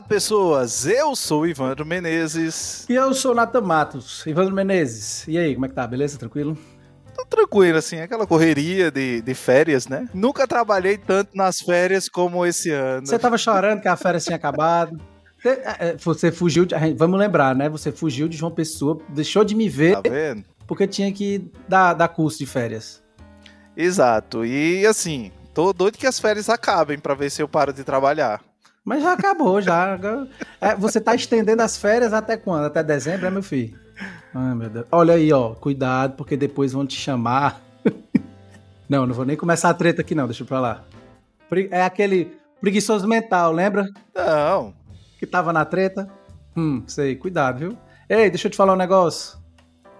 Pessoas, eu sou o Ivandro Menezes. E eu sou o Natan Matos. Ivandro Menezes. E aí, como é que tá? Beleza? Tranquilo? Tô tranquilo, assim, aquela correria de, de férias, né? Nunca trabalhei tanto nas férias como esse ano. Você tava chorando que a férias tinha acabado. Você é, é, fugiu de. Vamos lembrar, né? Você fugiu de João Pessoa, deixou de me ver. Tá vendo? Porque tinha que dar, dar curso de férias. Exato. E assim, tô doido que as férias acabem para ver se eu paro de trabalhar. Mas já acabou, já. É, você tá estendendo as férias até quando? Até dezembro, é, meu filho? Ai, meu Deus. Olha aí, ó. Cuidado, porque depois vão te chamar. não, não vou nem começar a treta aqui, não. Deixa pra lá. É aquele preguiçoso mental, lembra? Não. Que tava na treta? Hum, sei. Cuidado, viu? Ei, deixa eu te falar um negócio.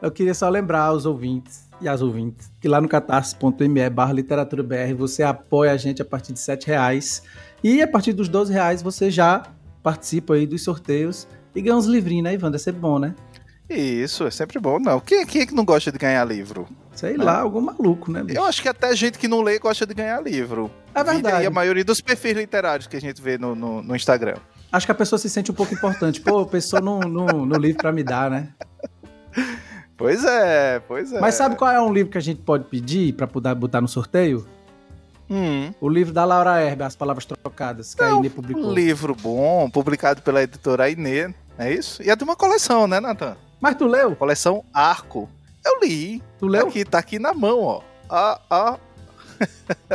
Eu queria só lembrar aos ouvintes e às ouvintes que lá no catarse.me barra literatura BR você apoia a gente a partir de 7 reais e a partir dos 12 reais você já participa aí dos sorteios e ganha uns livrinhos, né, Ivan? É sempre bom, né? Isso, é sempre bom. Não, quem, quem é que não gosta de ganhar livro? Sei lá, algum maluco, né? Bicho? Eu acho que até gente que não lê gosta de ganhar livro. É verdade. E a maioria dos perfis literários que a gente vê no, no, no Instagram. Acho que a pessoa se sente um pouco importante. Pô, a pessoa no, no, no livro para me dar, né? Pois é, pois é. Mas sabe qual é um livro que a gente pode pedir para poder botar no sorteio? Hum. O livro da Laura Herbe, As Palavras Trocadas, que é, a Inê publicou. Um livro bom, publicado pela editora Inê, é isso? E é de uma coleção, né, Nathan? Mas tu leu? Coleção Arco. Eu li. Tu leu? Aqui, tá aqui na mão, ó. Ah, ah.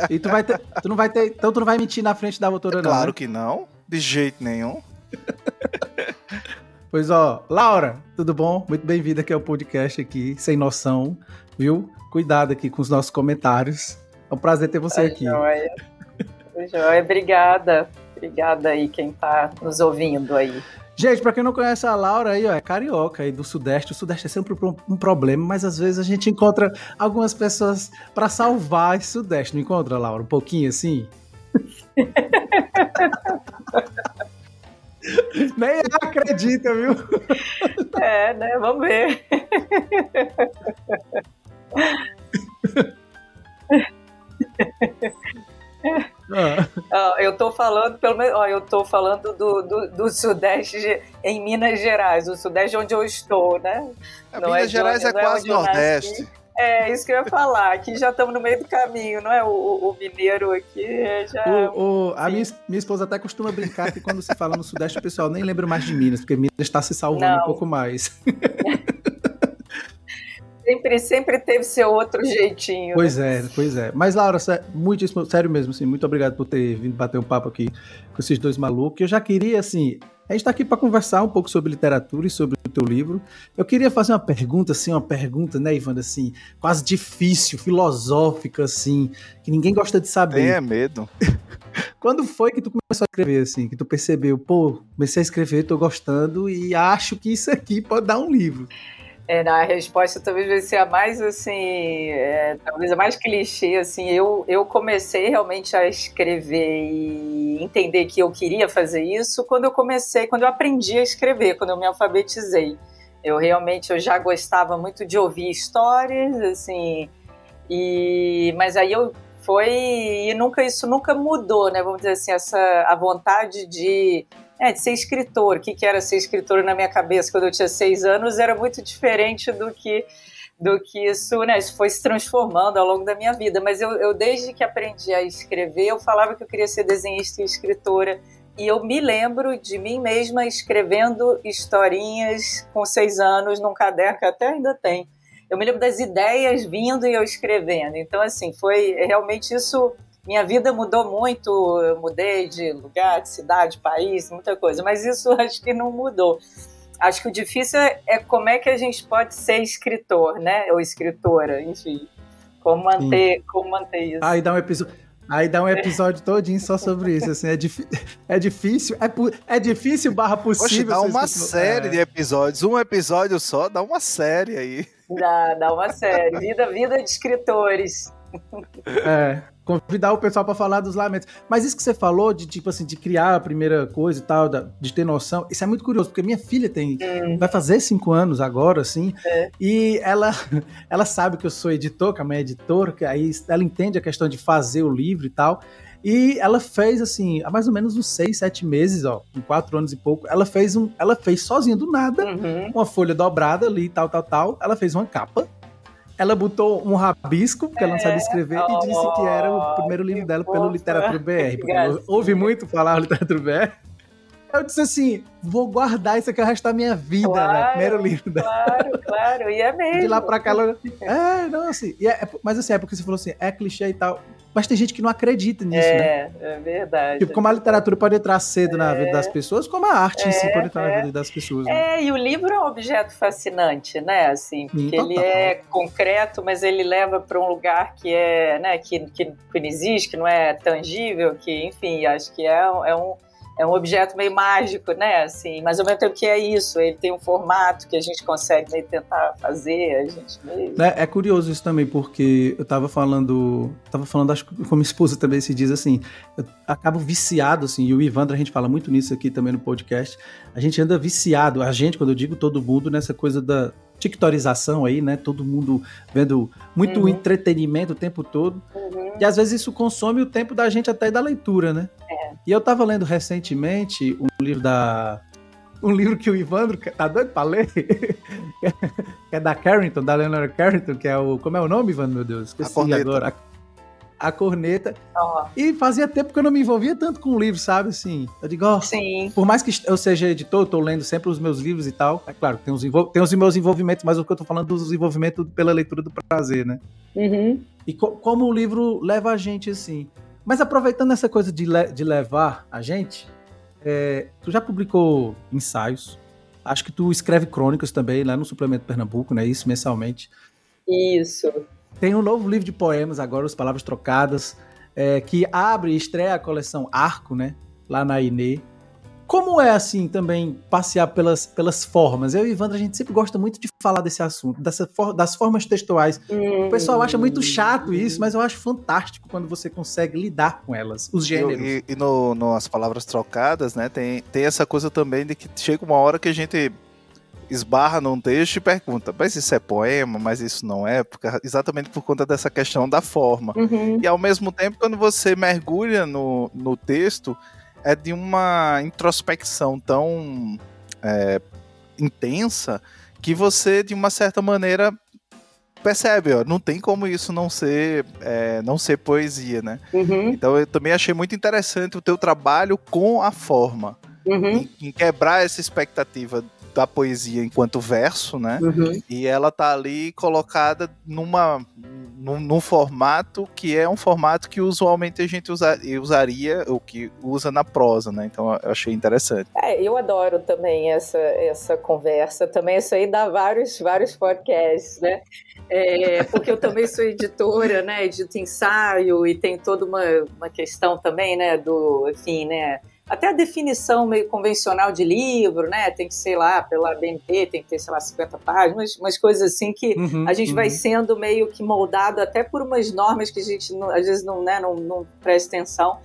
E tu vai ter, tu não vai ter, então tu não vai mentir na frente da autora, é não. Claro né? que não, de jeito nenhum. pois ó, Laura, tudo bom? Muito bem-vinda aqui ao podcast aqui, sem noção, viu? Cuidado aqui com os nossos comentários. É um prazer ter você aqui. Joia. Joia, obrigada. Obrigada aí quem tá nos ouvindo aí. Gente, para quem não conhece a Laura aí, ó, é carioca aí do Sudeste. O Sudeste é sempre um problema, mas às vezes a gente encontra algumas pessoas para salvar esse Sudeste. Não encontra, Laura? Um pouquinho assim? Nem acredita, viu? É, né? Vamos ver. Ah. eu tô falando, pelo menos, eu tô falando do, do, do, Sudeste em Minas Gerais, o Sudeste onde eu estou, né? Não Minas é Gerais onde, é, é quase é Nordeste. É, isso que eu ia falar. Aqui já estamos no meio do caminho, não é? O, o mineiro aqui já. O, o, a minha, minha esposa até costuma brincar que quando se fala no Sudeste, o pessoal nem lembra mais de Minas, porque Minas está se salvando não. um pouco mais. sempre, sempre teve seu outro jeitinho. Pois né? é, pois é. Mas, Laura, muitíssimo, sério mesmo, assim, muito obrigado por ter vindo bater um papo aqui com esses dois malucos. Eu já queria, assim, a gente está aqui para conversar um pouco sobre literatura e sobre o teu livro. Eu queria fazer uma pergunta, assim, uma pergunta, né, Ivan, assim, quase difícil, filosófica, assim, que ninguém gosta de saber. Tenha medo. Quando foi que tu começou a escrever, assim, que tu percebeu, pô, comecei a escrever, tô gostando e acho que isso aqui pode dar um livro? É, a resposta talvez vai ser a mais assim, é, talvez a mais clichê assim. Eu, eu comecei realmente a escrever e entender que eu queria fazer isso quando eu comecei, quando eu aprendi a escrever, quando eu me alfabetizei. Eu realmente eu já gostava muito de ouvir histórias, assim, e mas aí eu foi e nunca isso nunca mudou, né? Vamos dizer assim, essa a vontade de é, de ser escritor. O que, que era ser escritor na minha cabeça quando eu tinha seis anos era muito diferente do que do que isso, né? Isso foi se transformando ao longo da minha vida. Mas eu, eu, desde que aprendi a escrever, eu falava que eu queria ser desenhista e escritora. E eu me lembro de mim mesma escrevendo historinhas com seis anos num caderno que até ainda tem. Eu me lembro das ideias vindo e eu escrevendo. Então, assim, foi realmente isso minha vida mudou muito, eu mudei de lugar, de cidade, país, muita coisa, mas isso acho que não mudou. Acho que o difícil é, é como é que a gente pode ser escritor, né? Ou escritora, enfim. Como manter, como manter isso. Aí dá um episódio. Aí dá um episódio todinho só sobre isso, assim, é, é difícil, é, é difícil barra possível. Poxa, dá uma série é. de episódios, um episódio só, dá uma série aí. Dá, dá uma série, vida, vida de escritores. É, convidar o pessoal para falar dos lamentos. Mas isso que você falou de tipo assim, de criar a primeira coisa e tal, de ter noção, isso é muito curioso, porque minha filha tem hum. vai fazer cinco anos agora, assim, é. e ela ela sabe que eu sou editor, que a mãe é editora, que aí ela entende a questão de fazer o livro e tal. E ela fez assim, há mais ou menos uns seis, sete meses, ó, em quatro anos e pouco, ela fez um, ela fez sozinha do nada, uhum. uma folha dobrada ali, tal, tal, tal. Ela fez uma capa ela botou um rabisco, porque ela não sabia escrever, oh, e disse que era o primeiro livro dela pelo Literatura BR. Porque ouvi muito falar Literatura BR. Eu disse assim, vou guardar isso aqui o resto da minha vida, claro, né? Primeiro livro dela. Claro, claro, e é mesmo. De lá pra cá, ela... É, não, assim, é, mas assim, é porque você falou assim, é clichê e tal. Mas tem gente que não acredita nisso, é, né? É, verdade. Tipo, como a literatura pode entrar cedo é, na vida das pessoas, como a arte é, em si pode entrar na é. vida das pessoas. Né? É, e o livro é um objeto fascinante, né? Assim, porque ele é concreto, mas ele leva para um lugar que é, né, que, que, que não existe, que não é tangível, que, enfim, acho que é, é um é um objeto meio mágico, né? Assim, mas ao mesmo tempo que é isso, ele tem um formato que a gente consegue meio tentar fazer a gente. É, é curioso isso também, porque eu tava falando, tava falando acho que com minha esposa também se diz assim, eu acabo viciado assim, e o Ivandro a gente fala muito nisso aqui também no podcast. A gente anda viciado, a gente, quando eu digo todo mundo, nessa coisa da TikTorização aí, né? Todo mundo vendo muito uhum. entretenimento o tempo todo. Uhum. E às vezes isso consome o tempo da gente até da leitura, né? É. E eu tava lendo recentemente um livro da. Um livro que o Ivandro tá doido pra ler, que é da Carrington, da Leonard Carrington, que é o. Como é o nome, Ivandro, meu Deus? Esqueci agora a corneta. Oh. E fazia tempo que eu não me envolvia tanto com o livro, sabe? Assim, eu digo, ó, oh, por mais que eu seja editor, eu tô lendo sempre os meus livros e tal. É claro, tem os, tem os meus envolvimentos, mas o que eu tô falando dos envolvimentos pela leitura do prazer, né? Uhum. E co como o livro leva a gente, assim. Mas aproveitando essa coisa de, le de levar a gente, é, tu já publicou ensaios. Acho que tu escreve crônicas também lá no Suplemento Pernambuco, né? Isso mensalmente. Isso. Tem um novo livro de poemas agora, As Palavras Trocadas, é, que abre e estreia a coleção Arco, né? Lá na Inê. Como é, assim, também passear pelas, pelas formas? Eu e Ivandra, a gente sempre gosta muito de falar desse assunto, dessa for, das formas textuais. O pessoal acha muito chato isso, mas eu acho fantástico quando você consegue lidar com elas, os gêneros. E, e no, no As Palavras Trocadas, né, tem, tem essa coisa também de que chega uma hora que a gente esbarra num texto e pergunta, mas isso é poema, mas isso não é, porque, exatamente por conta dessa questão da forma. Uhum. E ao mesmo tempo, quando você mergulha no, no texto, é de uma introspecção tão é, intensa que você, de uma certa maneira, percebe, ó, não tem como isso não ser, é, não ser poesia, né? Uhum. Então eu também achei muito interessante o teu trabalho com a forma. Uhum. Em, em, quebrar essa expectativa da poesia enquanto verso, né? Uhum. E ela tá ali colocada numa num, num, formato que é um formato que usualmente a gente usa, usaria, ou que usa na prosa, né? Então eu achei interessante. É, eu adoro também essa, essa conversa. Também isso aí dá vários, vários podcasts, né? É, porque eu também sou editora, né? Edito ensaio e tem toda uma, uma questão também, né? Do, enfim, né? Até a definição meio convencional de livro, né? Tem que ser lá pela BNT, tem que ter, sei lá, 50 páginas, umas coisas assim que uhum, a gente uhum. vai sendo meio que moldado até por umas normas que a gente não, às vezes não, né, não, não presta atenção.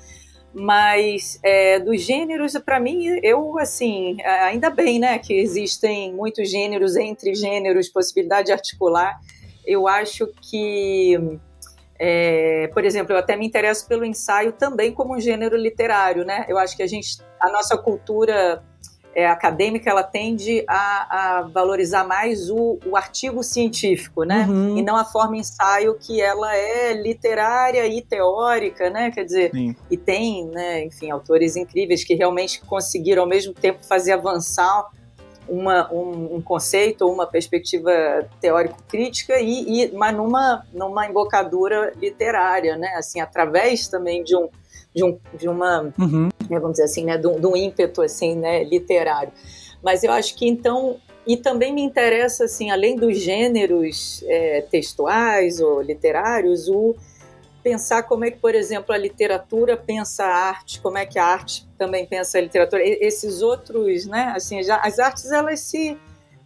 Mas é, dos gêneros, para mim, eu, assim, ainda bem, né, que existem muitos gêneros entre gêneros, possibilidade de articular. Eu acho que é, por exemplo, eu até me interesso pelo ensaio também como um gênero literário, né? Eu acho que a gente, a nossa cultura é, acadêmica, ela tende a, a valorizar mais o, o, artigo científico, né? Uhum. E não a forma ensaio que ela é literária e teórica, né? Quer dizer, Sim. e tem, né? Enfim, autores incríveis que realmente conseguiram ao mesmo tempo fazer avançar uma, um, um conceito ou uma perspectiva teórico-crítica e, e mas numa, numa embocadura literária, né? Assim, através também de um de, um, de uma uhum. Né, vamos dizer assim, né? De um, de um ímpeto assim, né? Literário. Mas eu acho que então e também me interessa assim, além dos gêneros é, textuais ou literários, o pensar como é que, por exemplo, a literatura pensa a arte, como é que a arte também pensa a literatura. Esses outros, né? Assim, já, as artes elas se,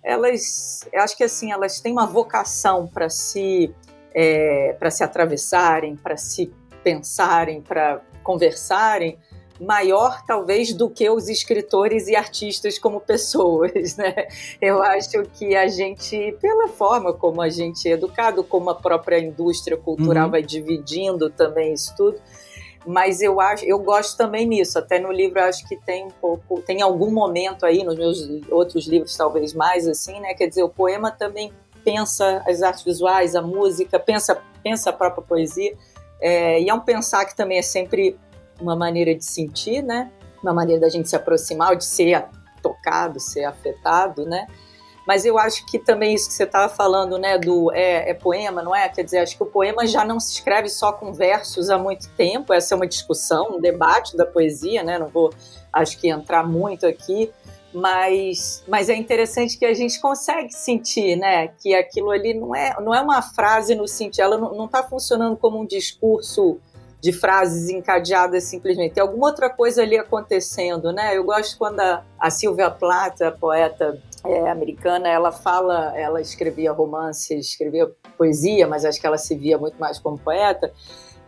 elas, acho que assim elas têm uma vocação para se, é, para se atravessarem, para se pensarem, para conversarem maior talvez do que os escritores e artistas como pessoas, né? Eu acho que a gente, pela forma como a gente é educado, como a própria indústria cultural uhum. vai dividindo também isso tudo, mas eu acho, eu gosto também nisso. Até no livro acho que tem um pouco, tem algum momento aí nos meus outros livros talvez mais assim, né? Quer dizer, o poema também pensa as artes visuais, a música, pensa pensa a própria poesia. É, e é um pensar que também é sempre uma maneira de sentir, né? Uma maneira da gente se aproximar, de ser tocado, ser afetado, né? Mas eu acho que também isso que você estava falando, né, do é, é, poema, não é? Quer dizer, acho que o poema já não se escreve só com versos há muito tempo. Essa é uma discussão, um debate da poesia, né? Não vou, acho que entrar muito aqui, mas, mas é interessante que a gente consegue sentir, né, que aquilo ali não é, não é uma frase no sentido, ela não está funcionando como um discurso de frases encadeadas simplesmente. Tem alguma outra coisa ali acontecendo, né? Eu gosto quando a, a Sylvia Plath, a poeta é, americana, ela fala, ela escrevia romance, escrevia poesia, mas acho que ela se via muito mais como poeta.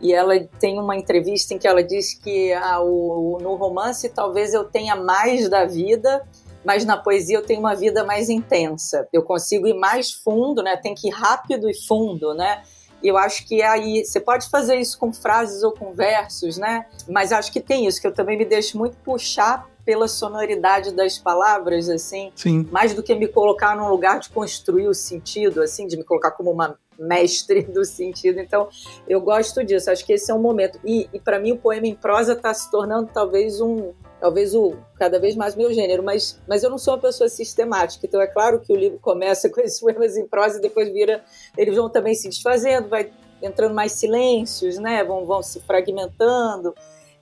E ela tem uma entrevista em que ela diz que ah, o, no romance talvez eu tenha mais da vida, mas na poesia eu tenho uma vida mais intensa. Eu consigo ir mais fundo, né? Tem que ir rápido e fundo, né? E eu acho que é aí você pode fazer isso com frases ou com versos, né? Mas acho que tem isso que eu também me deixo muito puxar pela sonoridade das palavras, assim, Sim. mais do que me colocar num lugar de construir o sentido, assim, de me colocar como uma mestre do sentido. Então, eu gosto disso. Acho que esse é um momento. E, e para mim, o poema em prosa está se tornando talvez um, talvez o cada vez mais meu gênero, mas, mas eu não sou uma pessoa sistemática, então é claro que o livro começa com esses poemas em prosa e depois vira, eles vão também se desfazendo, vai entrando mais silêncios, né, vão, vão se fragmentando,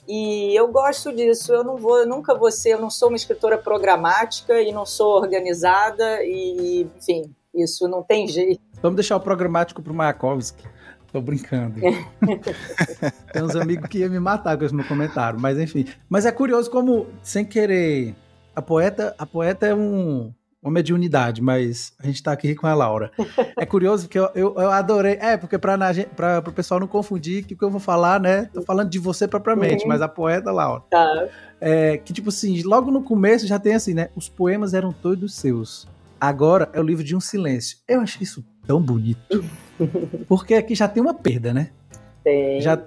e eu gosto disso, eu não vou, eu nunca vou ser, eu não sou uma escritora programática e não sou organizada, e enfim, isso não tem jeito. Vamos deixar o programático para o Mayakovsky. Tô brincando. Tem uns amigos que iam me matar com esse meu comentário, mas enfim. Mas é curioso como, sem querer, a poeta, a poeta é um, uma mediunidade, mas a gente tá aqui com a Laura. É curioso que eu, eu, eu adorei. É, porque para o pessoal não confundir que o que eu vou falar, né? Tô falando de você propriamente, uhum. mas a poeta, Laura. Tá. É, que tipo assim, logo no começo já tem assim, né? Os poemas eram todos seus. Agora é o livro de um silêncio. Eu acho isso tão bonito. Porque aqui já tem uma perda, né? Tem. Já,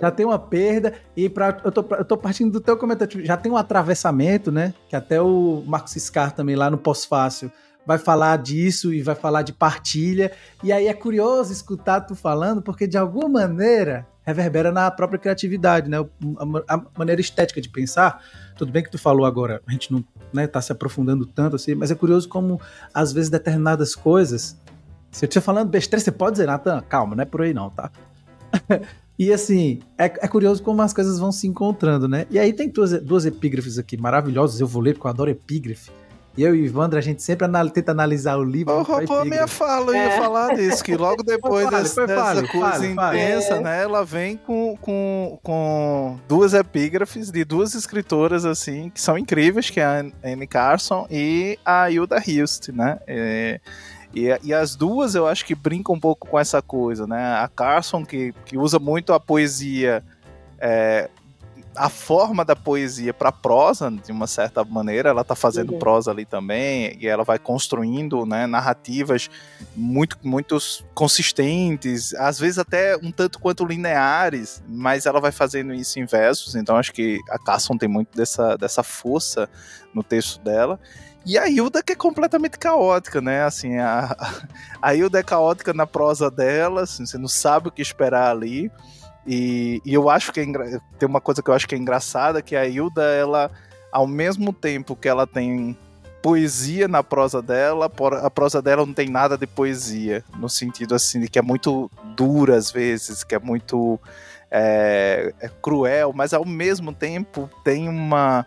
já tem uma perda. E pra, eu, tô, eu tô partindo do teu comentário. Já tem um atravessamento, né? Que até o Marcos Scar também lá no Pós-Fácil vai falar disso e vai falar de partilha. E aí é curioso escutar tu falando, porque de alguma maneira reverbera na própria criatividade, né? A, a, maneira estética de pensar. Tudo bem que tu falou agora, a gente não né, tá se aprofundando tanto assim, mas é curioso como às vezes determinadas coisas. Se eu estiver falando besteira, você pode dizer, Nathan, calma, não é por aí não, tá? e assim, é, é, curioso como as coisas vão se encontrando, né? E aí tem duas, duas epígrafes aqui maravilhosas, eu vou ler porque eu adoro epígrafe. E eu e o Ivandro, a gente sempre anal tenta analisar o livro. Oh, roubou a minha fala, eu ia é. falar disso, que logo depois fale, dessa, dessa coisa fale, intensa, fale. né? Ela vem com, com, com duas epígrafes de duas escritoras, assim, que são incríveis, que é a Anne Carson e a Hilda Hilst, né? É, e, e, as duas eu acho que brincam um pouco com essa coisa, né? A Carson, que, que usa muito a poesia é, a forma da poesia para prosa, de uma certa maneira, ela está fazendo uhum. prosa ali também, e ela vai construindo né, narrativas muito, muito consistentes, às vezes até um tanto quanto lineares, mas ela vai fazendo isso em versos, então acho que a Carson tem muito dessa, dessa força no texto dela. E a Hilda que é completamente caótica, né? Assim, a, a Hilda é caótica na prosa dela, assim, você não sabe o que esperar ali. E, e eu acho que é tem uma coisa que eu acho que é engraçada, que a Hilda, ela, ao mesmo tempo que ela tem poesia na prosa dela, a prosa dela não tem nada de poesia, no sentido assim, de que é muito dura às vezes, que é muito é, é cruel, mas ao mesmo tempo tem uma,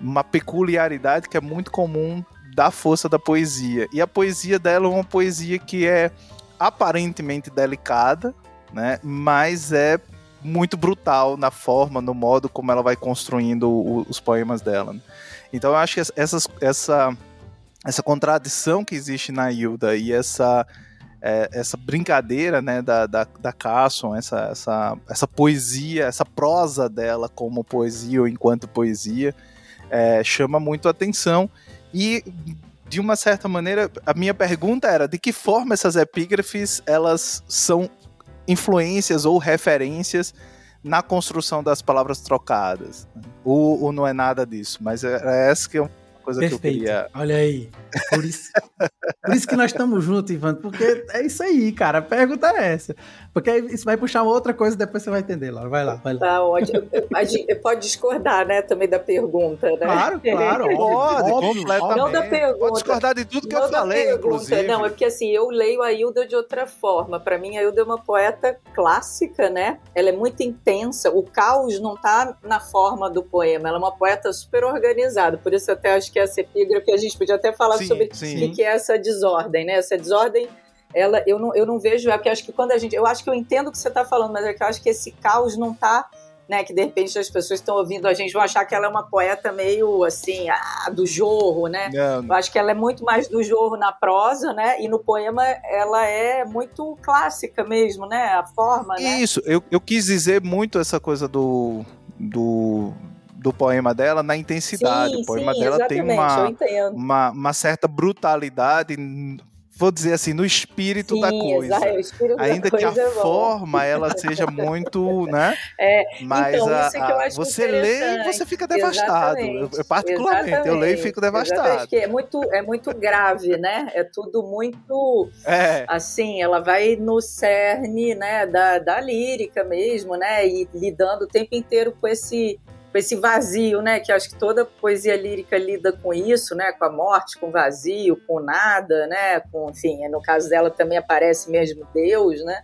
uma peculiaridade que é muito comum da força da poesia. E a poesia dela é uma poesia que é aparentemente delicada, né? Mas é muito brutal na forma, no modo como ela vai construindo o, os poemas dela. Né? Então eu acho que essa, essa contradição que existe na Hilda e essa, é, essa brincadeira né, da, da, da Casson, essa, essa, essa poesia, essa prosa dela como poesia ou enquanto poesia, é, chama muito a atenção. E de uma certa maneira, a minha pergunta era de que forma essas epígrafes elas são influências ou referências na construção das palavras trocadas. Ou, ou não é nada disso, mas é, é essa que é coisa Perfeito. que eu queria. Olha aí. Por isso, por isso que nós estamos juntos, Ivan, porque é isso aí, cara. A pergunta é essa. Porque isso vai puxar uma outra coisa depois você vai entender, Laura. Vai lá, vai lá. Tá ótimo. Pode discordar, né, também da pergunta, né? Claro, claro. Pode, completamente. Não da pergunta. Pode discordar de tudo que eu falei, pergunta. inclusive. Não, é porque assim, eu leio a Hilda de outra forma. Para mim, a Hilda é uma poeta clássica, né? Ela é muito intensa. O caos não tá na forma do poema. Ela é uma poeta super organizada. Por isso até acho que essa epígrafe a gente podia até falar sim, sobre o que é essa desordem, né? Essa desordem ela eu não, eu não vejo, é porque acho que quando a gente. Eu acho que eu entendo o que você está falando, mas é que eu acho que esse caos não está né, que de repente as pessoas estão ouvindo a gente vão achar que ela é uma poeta meio assim, ah, do jorro, né? Não. Eu acho que ela é muito mais do jorro na prosa, né? E no poema ela é muito clássica mesmo, né? A forma, né? Isso, eu, eu quis dizer muito essa coisa do, do, do poema dela na intensidade. Sim, o poema sim, dela tem uma, uma, uma certa brutalidade vou dizer assim, no espírito Sim, da coisa. Espírito Ainda da que coisa a é forma ela seja muito, né? É, Mas então, a, a, você lê e você fica devastado. Eu, eu, particularmente, Exatamente. eu leio e fico devastado. É muito, é muito grave, né? É tudo muito é. assim, ela vai no cerne, né, da, da lírica mesmo, né? E lidando o tempo inteiro com esse com esse vazio, né? Que acho que toda poesia lírica lida com isso, né? Com a morte, com o vazio, com nada, né? Com, enfim, no caso dela também aparece mesmo Deus, né?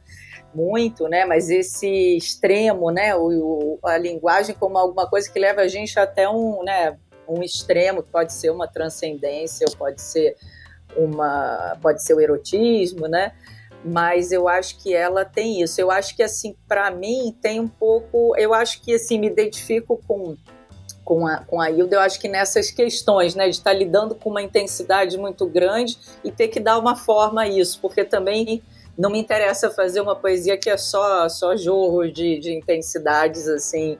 Muito, né? Mas esse extremo, né? O, a linguagem como alguma coisa que leva a gente até um, né? Um extremo que pode ser uma transcendência, ou pode ser uma, pode ser o erotismo, né? Mas eu acho que ela tem isso. Eu acho que assim, para mim tem um pouco, eu acho que assim me identifico com com a, com a Hilda, eu acho que nessas questões, né, de estar tá lidando com uma intensidade muito grande e ter que dar uma forma a isso, porque também não me interessa fazer uma poesia que é só só jorro de, de intensidades assim.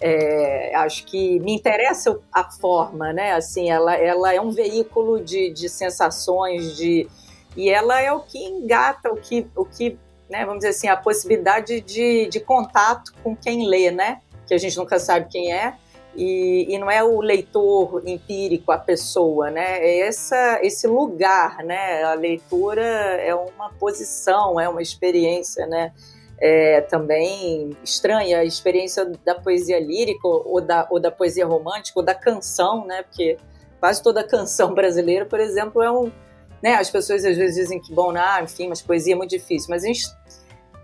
É, acho que me interessa a forma, né? Assim, ela, ela é um veículo de, de sensações, de, e ela é o que engata, o que, o que né, vamos dizer assim, a possibilidade de, de contato com quem lê, né? Que a gente nunca sabe quem é. E, e, não é o leitor empírico, a pessoa, né? É essa, esse lugar, né? A leitura é uma posição, é uma experiência, né? É também estranha a experiência da poesia lírica ou da, ou da poesia romântica ou da canção, né? Porque quase toda canção brasileira, por exemplo, é um, né? As pessoas às vezes dizem que, bom, ah, enfim, mas poesia é muito difícil. Mas a gente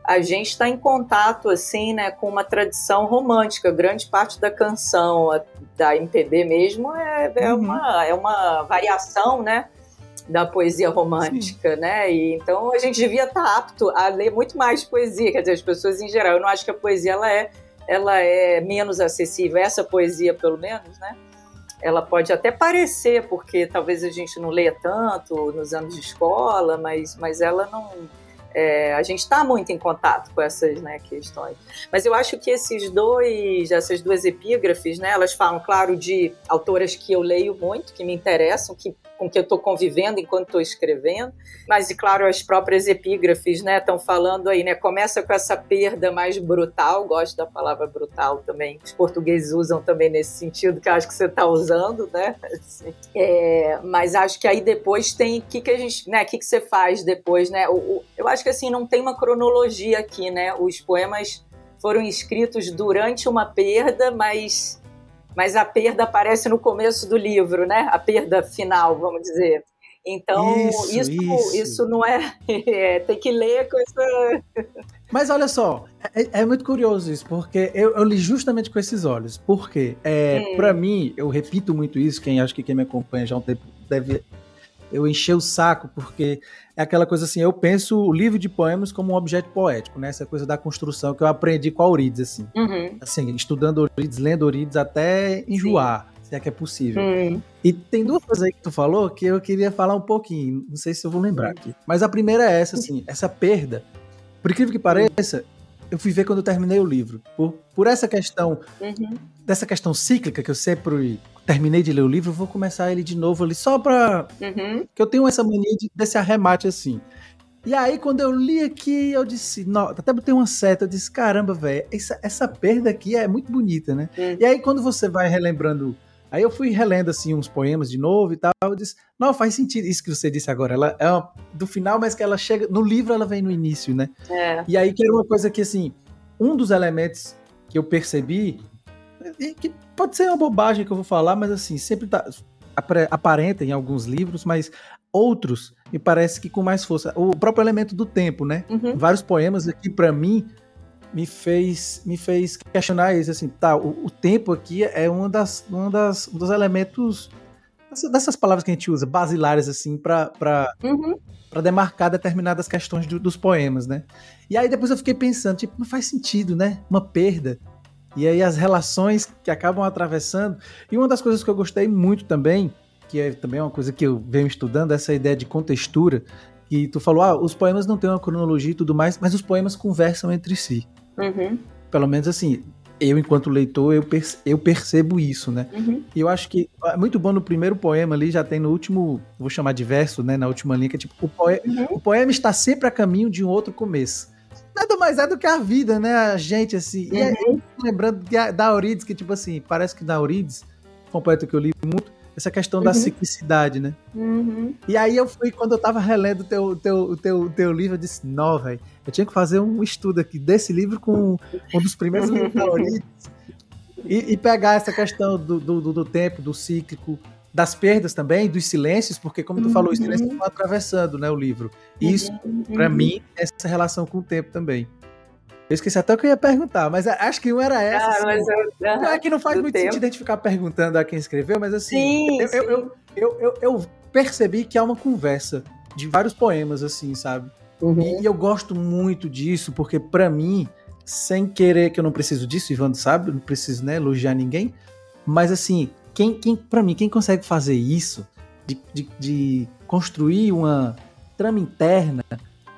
a gente está em contato assim, né, com uma tradição romântica. Grande parte da canção da MPB mesmo é, é uhum. uma é uma variação, né, da poesia romântica, Sim. né? E então a gente devia estar tá apto a ler muito mais poesia, quer dizer, as pessoas em geral. Eu não acho que a poesia ela é ela é menos acessível, essa poesia pelo menos, né? Ela pode até parecer, porque talvez a gente não leia tanto nos anos de escola, mas, mas ela não. É, a gente está muito em contato com essas né, questões. Mas eu acho que esses dois, essas duas epígrafes, né, elas falam, claro, de autoras que eu leio muito, que me interessam, que com que eu estou convivendo enquanto estou escrevendo. Mas, e claro, as próprias epígrafes estão né, falando aí, né? Começa com essa perda mais brutal, gosto da palavra brutal também. Os portugueses usam também nesse sentido que acho que você está usando, né? Assim, é, mas acho que aí depois tem o que, que a gente, né? O que, que você faz depois, né? O, o, eu acho que assim não tem uma cronologia aqui, né? Os poemas foram escritos durante uma perda, mas mas a perda aparece no começo do livro, né? A perda final, vamos dizer. Então, isso, isso, isso. isso não é, é, Tem que ler com essa. Mas olha só, é, é muito curioso isso, porque eu, eu, li justamente com esses olhos. Porque, é, hum. para mim, eu repito muito isso, quem acho que quem me acompanha já há um tempo deve eu encher o saco, porque é aquela coisa assim, eu penso o livro de poemas como um objeto poético, né? Essa coisa da construção que eu aprendi com a Eurides, assim. Uhum. Assim, estudando Eurides, lendo Eurides até enjoar, Sim. se é que é possível. E tem duas coisas aí que tu falou que eu queria falar um pouquinho, não sei se eu vou lembrar aqui. Mas a primeira é essa, assim, essa perda. Por incrível que pareça, eu fui ver quando eu terminei o livro. Por, por essa questão, uhum. dessa questão cíclica que eu sempre terminei de ler o livro, vou começar ele de novo ali, só pra. Uhum. Que eu tenho essa mania de, desse arremate assim. E aí, quando eu li aqui, eu disse, não, até botei uma seta, eu disse, caramba, velho, essa, essa perda aqui é muito bonita, né? Uhum. E aí, quando você vai relembrando. Aí eu fui relendo assim uns poemas de novo e tal. Eu disse, não, faz sentido isso que você disse agora. Ela é uma, do final, mas que ela chega. No livro ela vem no início, né? É. E aí que era uma coisa que, assim, um dos elementos que eu percebi que pode ser uma bobagem que eu vou falar, mas assim, sempre tá, aparenta em alguns livros, mas outros me parece que com mais força. O próprio elemento do tempo, né? Uhum. Vários poemas aqui, para mim, me fez, me fez questionar isso, assim, tá, o, o tempo aqui é uma das, uma das, um dos elementos dessas palavras que a gente usa, basilares, assim, para uhum. demarcar determinadas questões do, dos poemas, né? E aí depois eu fiquei pensando, tipo, não faz sentido, né? Uma perda. E aí as relações que acabam atravessando. E uma das coisas que eu gostei muito também, que é também uma coisa que eu venho estudando, essa ideia de contextura, que tu falou, ah, os poemas não têm uma cronologia e tudo mais, mas os poemas conversam entre si. Uhum. Pelo menos assim, eu enquanto leitor, eu, perce eu percebo isso, né? Uhum. E eu acho que é muito bom no primeiro poema ali, já tem no último, vou chamar de verso, né, na última linha, que é tipo, o, poe uhum. o poema está sempre a caminho de um outro começo nada mais é do que a vida, né? A gente, assim. Uhum. E aí, lembrando da Eurides, que, tipo assim, parece que da Eurides, um poeta que eu li muito, essa questão uhum. da ciclicidade, né? Uhum. E aí eu fui, quando eu tava relendo o teu, teu, teu, teu livro, eu disse, não, velho, eu tinha que fazer um estudo aqui desse livro com um dos primeiros livros da Eurides. E, e, pegar essa questão do, do, do tempo, do cíclico, das perdas também, dos silêncios, porque como tu uhum. falou, os silêncios estão atravessando né, o livro. E isso, uhum. para mim, é essa relação com o tempo também. Eu esqueci até o que eu ia perguntar, mas acho que um era essa. Ah, assim, mas eu, não é que não faz muito tempo. sentido a gente ficar perguntando a quem escreveu, mas assim, sim, eu, sim. Eu, eu, eu, eu, eu, percebi que há uma conversa de vários poemas, assim, sabe? Uhum. E eu gosto muito disso, porque para mim, sem querer que eu não preciso disso, Ivan sabe, não preciso né, elogiar ninguém, mas assim, quem, quem para mim, quem consegue fazer isso, de, de, de, construir uma trama interna,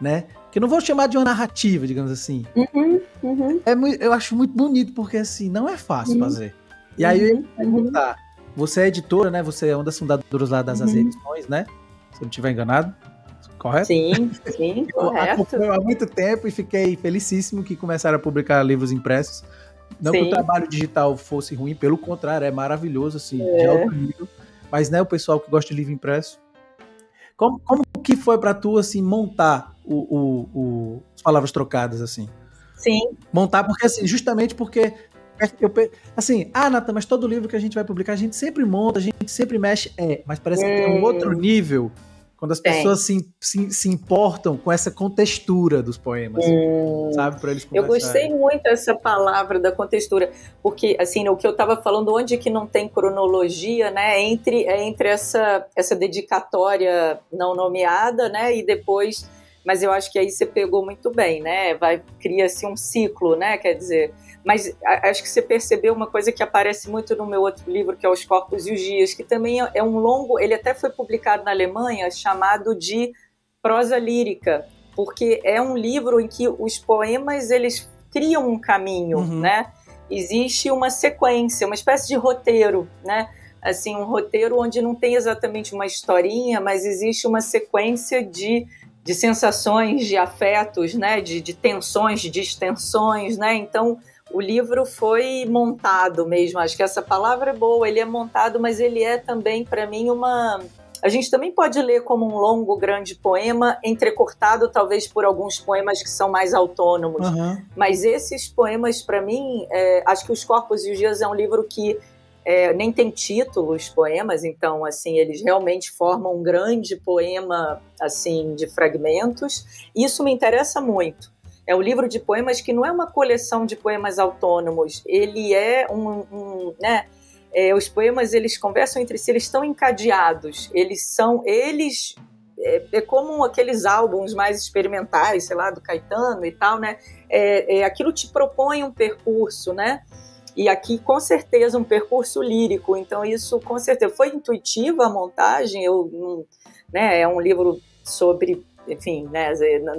né? Que eu não vou chamar de uma narrativa, digamos assim. Uhum, uhum. É eu acho muito bonito, porque assim, não é fácil uhum. fazer. E aí eu ia perguntar, você é editora, né? Você é uma das fundadoras lá das uhum. Edições, né? Se eu não estiver enganado. Correto? Sim, sim, correto. Acompanho há muito tempo e fiquei felicíssimo que começaram a publicar livros impressos. Não Sim. que o trabalho digital fosse ruim, pelo contrário, é maravilhoso, assim, É. de alto nível. Mas, né, o pessoal que gosta de livro impresso. Como, como que foi pra tu, assim, montar o, o, o- as palavras trocadas, assim? Sim, Montar, porque, assim, justamente porque. Eu, assim, ah, Natan, mas todo livro que a gente vai publicar, a gente sempre monta, a gente sempre mexe. É, mas parece que tem um Hum. outro nível quando as Tem. pessoas se, se, se importam com essa contextura dos poemas, Hum. sabe? Pra eles Eu conversarem. gostei muito dessa palavra da contextura, porque assim, o que eu estava falando, onde que não tem cronologia, né, é entre é entre essa essa dedicatória não nomeada, né, e depois, mas eu acho que aí você pegou muito bem, né? Vai cria-se um ciclo, né? Quer dizer, mas acho que você percebeu uma coisa que aparece muito no meu outro livro, que é Os Corpos e os Dias, que também é- é um longo, ele até foi publicado na Alemanha, chamado de prosa lírica, porque é um livro em que os poemas eles criam um caminho, Uhum. né? Existe uma sequência, uma espécie de roteiro, né? Assim, um roteiro onde não tem exatamente uma historinha, mas existe uma sequência de, de sensações, de afetos, né? De, de tensões, de distensões, né? Então, o livro foi montado mesmo. Acho que essa palavra é boa. Ele é montado, mas ele é também, para mim, uma a gente também pode ler como um longo, grande poema, entrecortado talvez por alguns poemas que são mais autônomos. Aham. Mas esses poemas, para mim, é, acho que Os Corpos e os Dias é um livro que é, nem tem título os poemas, então, assim, eles realmente formam um grande poema, assim, de fragmentos. Isso me interessa muito. É um livro de poemas que não é uma coleção de poemas autônomos, ele é um, um né, é, os poemas eles conversam entre si, eles estão encadeados, eles são, eles é, é, como aqueles álbuns mais experimentais, sei lá, do Caetano e tal, né? É, é, aquilo te propõe um percurso, né? E aqui, com certeza, um percurso lírico. Então, isso, com certeza, foi intuitiva a montagem. Eu, né, é um livro sobre, enfim, né,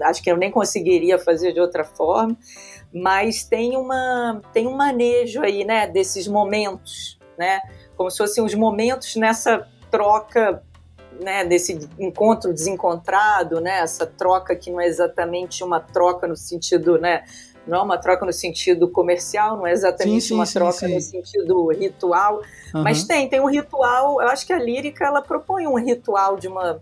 acho que eu nem conseguiria fazer de outra forma. Mas tem, uma, tem um manejo aí, né, desses momentos, né? Como se fossem os momentos nessa troca né, desse encontro desencontrado, né, essa troca que não é exatamente uma troca no sentido, né, não é uma troca no sentido comercial, não é exatamente sim, sim, uma sim, troca no sentido ritual, uhum. mas tem, tem um ritual, eu acho que a lírica ela propõe um ritual de uma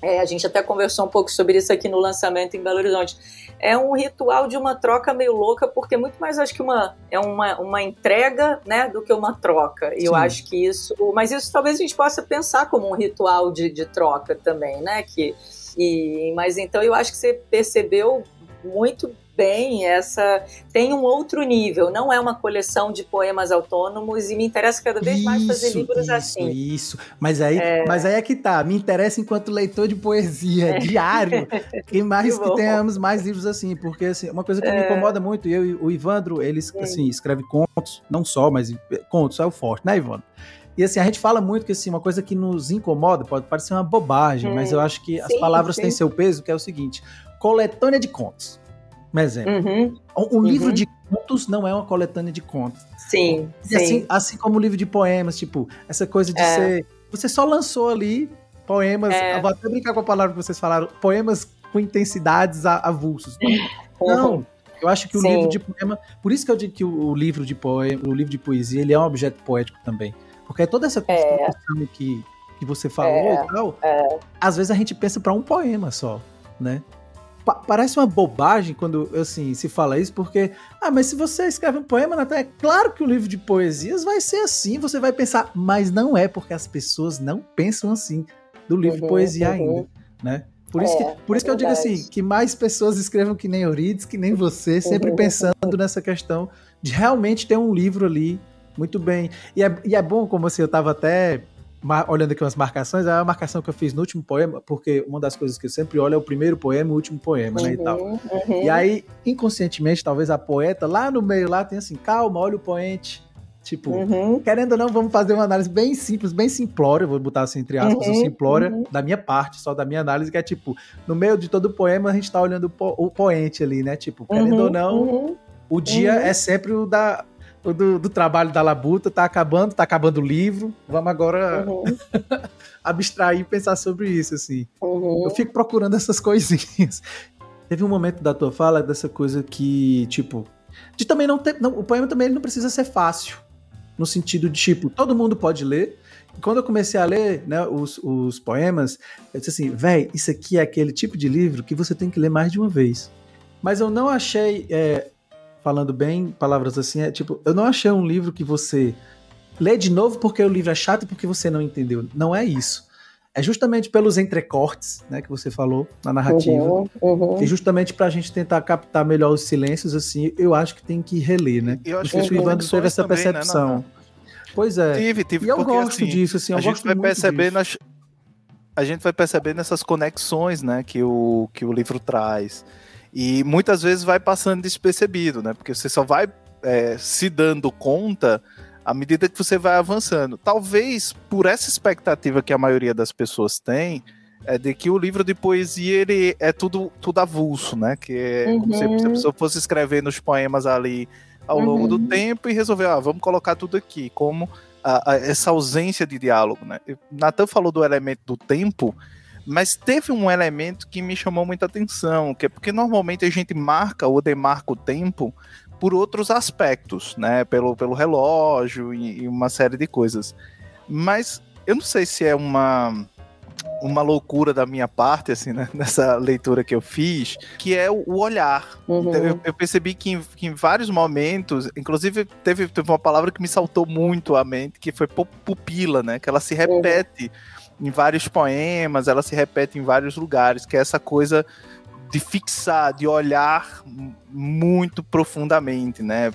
é, a gente até conversou um pouco sobre isso aqui no lançamento em Belo Horizonte. É um ritual de uma troca meio louca, porque muito mais acho que uma, é uma, uma entrega né, do que uma troca. E eu acho que isso. Mas isso talvez a gente possa pensar como um ritual de, de troca também, né? Que, e, mas então eu acho que você percebeu muito bem essa tem um outro nível, não é uma coleção de poemas autônomos e me interessa cada vez mais fazer livros isso, assim. Isso, mas aí, é... mas aí é que tá, me interessa enquanto leitor de poesia é. diário, e mais que, que tenhamos mais livros assim, porque assim, uma coisa que é... me incomoda muito, eu e o Ivandro, eles assim, escreve contos, não só, mas contos é o forte, né, Ivandro? E assim, a gente fala muito que assim, uma coisa que nos incomoda, pode parecer uma bobagem, hum, mas eu acho que sim, as palavras sim. têm seu peso, que é o seguinte: coletânea de contos. Um exemplo. Uhum. Um, uhum. livro de contos não é uma coletânea de contos. Sim, sim. Assim, assim como o livro de poemas, tipo, essa coisa de é. ser. Você só lançou ali poemas. É. vou até brincar com a palavra que vocês falaram, poemas com intensidades avulsos. Não. Uhum. Eu acho que o Sim. livro de poema. Por isso que eu digo que o, o, livro de poema, o livro de poesia, ele é um objeto poético também. Porque é toda essa é. construção é. que, que você falou é. e tal, às vezes a gente pensa para um poema só, né? Parece uma bobagem quando assim se fala isso, porque ah, mas se você escreve um poema, Natan, é claro que o livro de poesias vai ser assim, você vai pensar, mas não é porque as pessoas não pensam assim do livro uhum, de poesia uhum. ainda, né? Por isso, é, que, por isso que eu digo assim, que mais pessoas escrevam que nem Euridice, que nem você, sempre uhum. pensando nessa questão de realmente ter um livro ali muito bem. E é, e é bom, como assim, eu estava até olhando aqui umas marcações, é a marcação que eu fiz no último poema, porque uma das coisas que eu sempre olho é o primeiro poema e o último poema, uhum, né, e tal. Uhum. E aí, inconscientemente, talvez a poeta, lá no meio lá, tem assim, calma, olha o poente. Tipo, uhum. querendo ou não, vamos fazer uma análise bem simples, bem simplória, vou botar assim entre aspas, uhum, simplória, uhum. da minha parte, só da minha análise, que é tipo, no meio de todo o poema, a gente tá olhando o, po o poente ali, né? Tipo, querendo ou uhum, não, uhum. o dia é sempre o da do, do, trabalho da Labuta, tá acabando, tá acabando o livro. Vamos agora uhum. abstrair e pensar sobre isso, assim. Uhum. Eu fico procurando essas coisinhas. Teve um momento da tua fala dessa coisa que, tipo, de também não ter. Não, o poema também não precisa ser fácil. No sentido de, tipo, todo mundo pode ler. E quando eu comecei a ler né, os, os poemas, eu disse assim, véi, isso aqui é aquele tipo de livro que você tem que ler mais de uma vez. Mas eu não achei é, falando bem, palavras assim, é tipo, eu não achei um livro que você lê de novo porque o livro é chato e porque você não entendeu. Não é isso. É justamente pelos entrecortes, né, que você falou na narrativa. Uhum, uhum. E justamente pra gente tentar captar melhor os silêncios, assim, eu acho que tem que reler, né? Eu acho que o Ivan teve essa também, né, percepção. Né, pois é. Tive, tive. E eu porque, gosto assim, disso, assim, a gente vai perceber nas, a gente vai perceber nessas conexões, né, que o, que o livro traz. E muitas vezes vai passando despercebido, né? Porque você só vai é, se dando conta à medida que você vai avançando. Talvez por essa expectativa que a maioria das pessoas tem, é de que o livro de poesia ele é tudo, tudo avulso, né? Que é uhum. como se a uhum. pessoa fosse escrevendo os poemas ali ao longo uhum. do tempo e resolver, ah, vamos colocar tudo aqui, como a, a, essa ausência de diálogo, né? Natan falou do elemento do tempo, mas teve um elemento que me chamou muita atenção, que é porque normalmente a gente marca ou demarca o tempo por outros aspectos, né? Pelo, pelo relógio e, e uma série de coisas. Mas eu não sei se é uma uma loucura da minha parte, assim, né, nessa leitura que eu fiz, que é o olhar. Uhum. Então, eu, eu, percebi que em, que em, vários momentos, inclusive teve, teve uma palavra que me saltou muito à mente, que foi pupila, né, que ela se repete uhum em vários poemas, ela se repete em vários lugares, que é essa coisa de fixar, de olhar muito profundamente, né?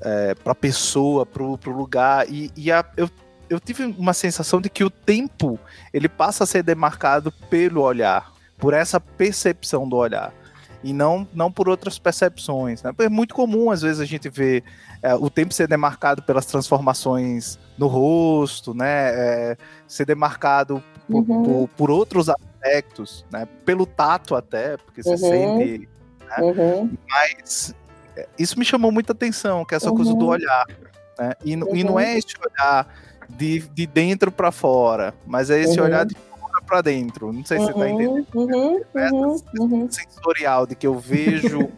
é, para a pessoa, para o lugar. E, e a, eu, eu tive uma sensação de que o tempo ele passa a ser demarcado pelo olhar, por essa percepção do olhar e não, não por outras percepções. Né? É muito comum, às vezes, a gente ver é, o tempo ser demarcado pelas transformações no rosto, né? É, ser demarcado por, uhum. por, por, outros aspectos, né? pelo tato até, porque você uhum. sente. Né? Uhum. Mas é, isso me chamou muita atenção, que é essa coisa do uhum. olhar. Né? E, e não é esse olhar de, de dentro para fora, mas é esse uhum. olhar de para dentro. Não sei se você tá entendendo. Uhum, uhum, uhum. sensorial de que eu vejo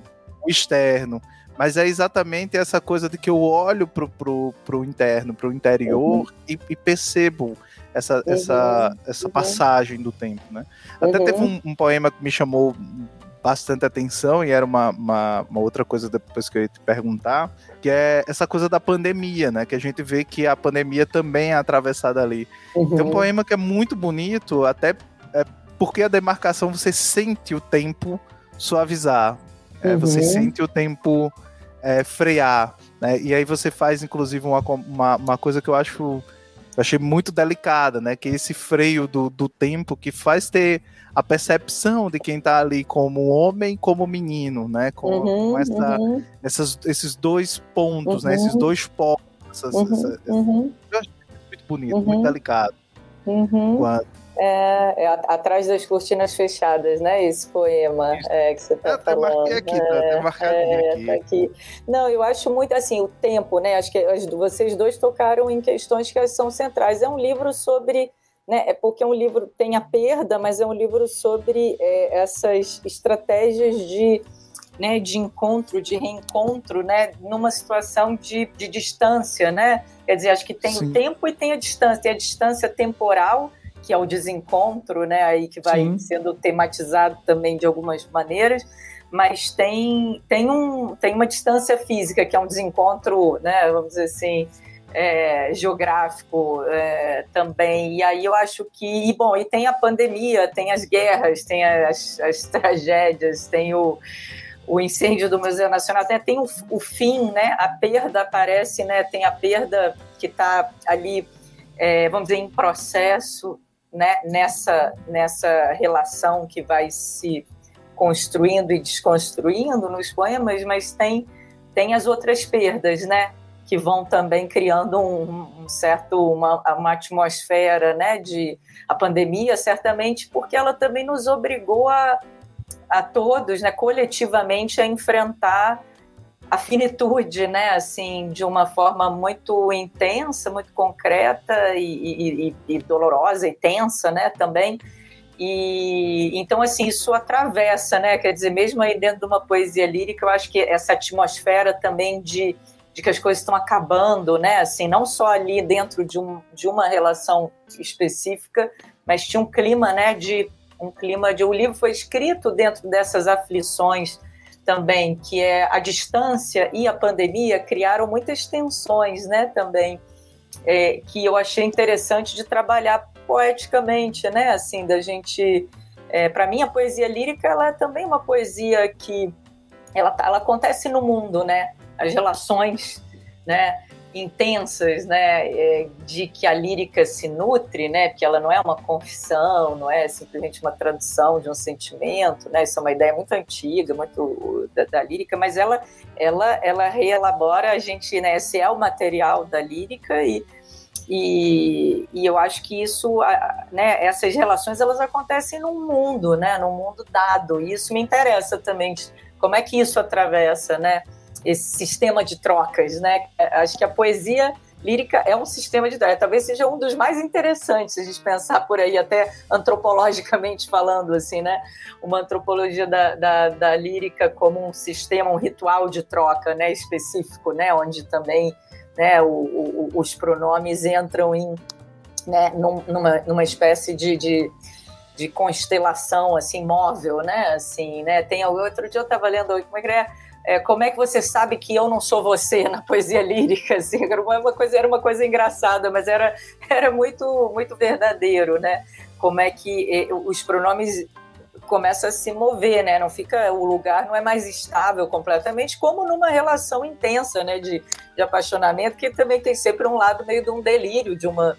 o externo. Mas é exatamente essa coisa de que eu olho pro, pro, pro interno, pro interior uhum. e, e, percebo essa, uhum. essa, essa uhum. passagem do tempo, né? Até teve um, um, poema que me chamou bastante atenção e era uma, uma, uma, outra coisa depois que eu ia te perguntar, que é essa coisa da pandemia, né? Que a gente vê que a pandemia também é atravessada ali. Uhum. Tem um poema que é muito bonito, até é, porque a demarcação você sente o tempo suavizar, é, você uhum. sente o tempo é, frear, né? E aí você faz, inclusive, uma, uma, uma coisa que eu acho eu achei muito delicada, né? Que esse freio do, do tempo que faz ter a percepção de quem está ali como homem, como menino, né? Com, uhum, com essa, uhum. essas, esses dois pontos, uhum. né? Esses uhum. dois polos. Essas, uhum, essa, uhum. Eu achei muito bonito, muito delicado. Quando, é, é, atrás das cortinas fechadas, né? Esse poema é, que você está falando. Aqui, tá, é, é, aqui. Tá aqui. Não, eu acho muito assim o tempo, né? Acho que vocês dois tocaram em questões que são centrais. É um livro sobre, né? É porque é um livro tem a perda, mas é um livro sobre é, essas estratégias de né, de encontro, de reencontro, né, numa situação de, de distância, né? Quer dizer, acho que tem Sim. o tempo e tem a distância. Tem a distância temporal que é o desencontro, né, aí que vai Sim. sendo tematizado também de algumas maneiras, mas tem, tem, um, tem uma distância física, que é um desencontro, né, vamos dizer assim, é, geográfico é, também. E aí eu acho que, e bom, e tem a pandemia, tem as guerras, tem as, as tragédias, tem o, o incêndio do Museu Nacional, tem, tem o, o fim, né, a perda aparece, né, tem a perda que está ali, é, vamos dizer, em processo, né, nessa, nessa relação que vai se construindo e desconstruindo nos poemas, mas tem, tem as outras perdas, né? Que vão também criando um, um certo, uma, uma atmosfera, né? De a pandemia, certamente, porque ela também nos obrigou a, a todos, né, coletivamente, a enfrentar a finitude, né, assim, de uma forma muito intensa, muito concreta e, e, e, dolorosa e tensa, né, também. E então assim isso atravessa, né, quer dizer, mesmo aí dentro de uma poesia lírica, eu acho que essa atmosfera também de, de que as coisas estão acabando, né, assim, não só ali dentro de, um, de uma relação específica, mas tinha um clima, né, de um clima de o livro foi escrito dentro dessas aflições também, que é a distância e a pandemia criaram muitas tensões, né, também, é, que eu achei interessante de trabalhar poeticamente, né, assim, da gente... É, Para mim, a poesia lírica, ela é também uma poesia que ela, tá, ela acontece no mundo, né, as relações, né, intensas, né, é, de que a lírica se nutre, né, que ela não é uma confissão, não é simplesmente uma tradução de um sentimento, né, isso é uma ideia muito antiga, muito da, da lírica, mas ela, ela, ela reelabora a gente, né, esse é o material da lírica e e, e eu acho que isso, né, essas relações elas acontecem no mundo, né, no mundo dado. E isso me interessa também. Como é que isso atravessa, né? Esse sistema de trocas, né? Acho que a poesia lírica é um sistema de trocas. Talvez seja um dos mais interessantes, a gente pensar por aí, até antropologicamente falando, assim, né? Uma antropologia da, da, da lírica como um sistema, um ritual de troca, né? Específico, né? Onde também né, o, o, os pronomes entram em né, numa, numa espécie de, de de constelação assim móvel, né? Assim, né? Tem outro dia eu estava lendo como é que é é, como é que você sabe que eu não sou você na poesia lírica? Assim, era uma coisa, era uma coisa engraçada, mas era, era muito, muito verdadeiro, né? Como é que os pronomes começa a se mover, né? Não fica o lugar não é mais estável completamente, como numa relação intensa, né? De, de apaixonamento, que também tem sempre um lado meio de um delírio, de uma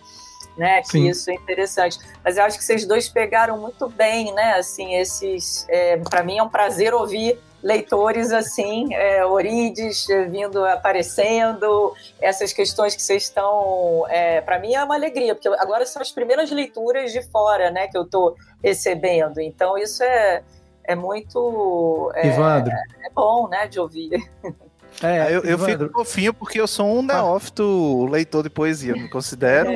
né? Que Sim. isso é interessante. Mas eu acho que vocês dois pegaram muito bem, né? Assim, esses, é, para mim é um prazer ouvir leitores assim, é, Orides é, vindo aparecendo, essas questões que vocês estão, é, para mim é uma alegria, porque agora são as primeiras leituras de fora, né, que eu estou recebendo. Então isso é, é muito é, é bom, né, de ouvir. É, eu, eu fico fofinho porque eu sou um neófito leitor de poesia, me considero.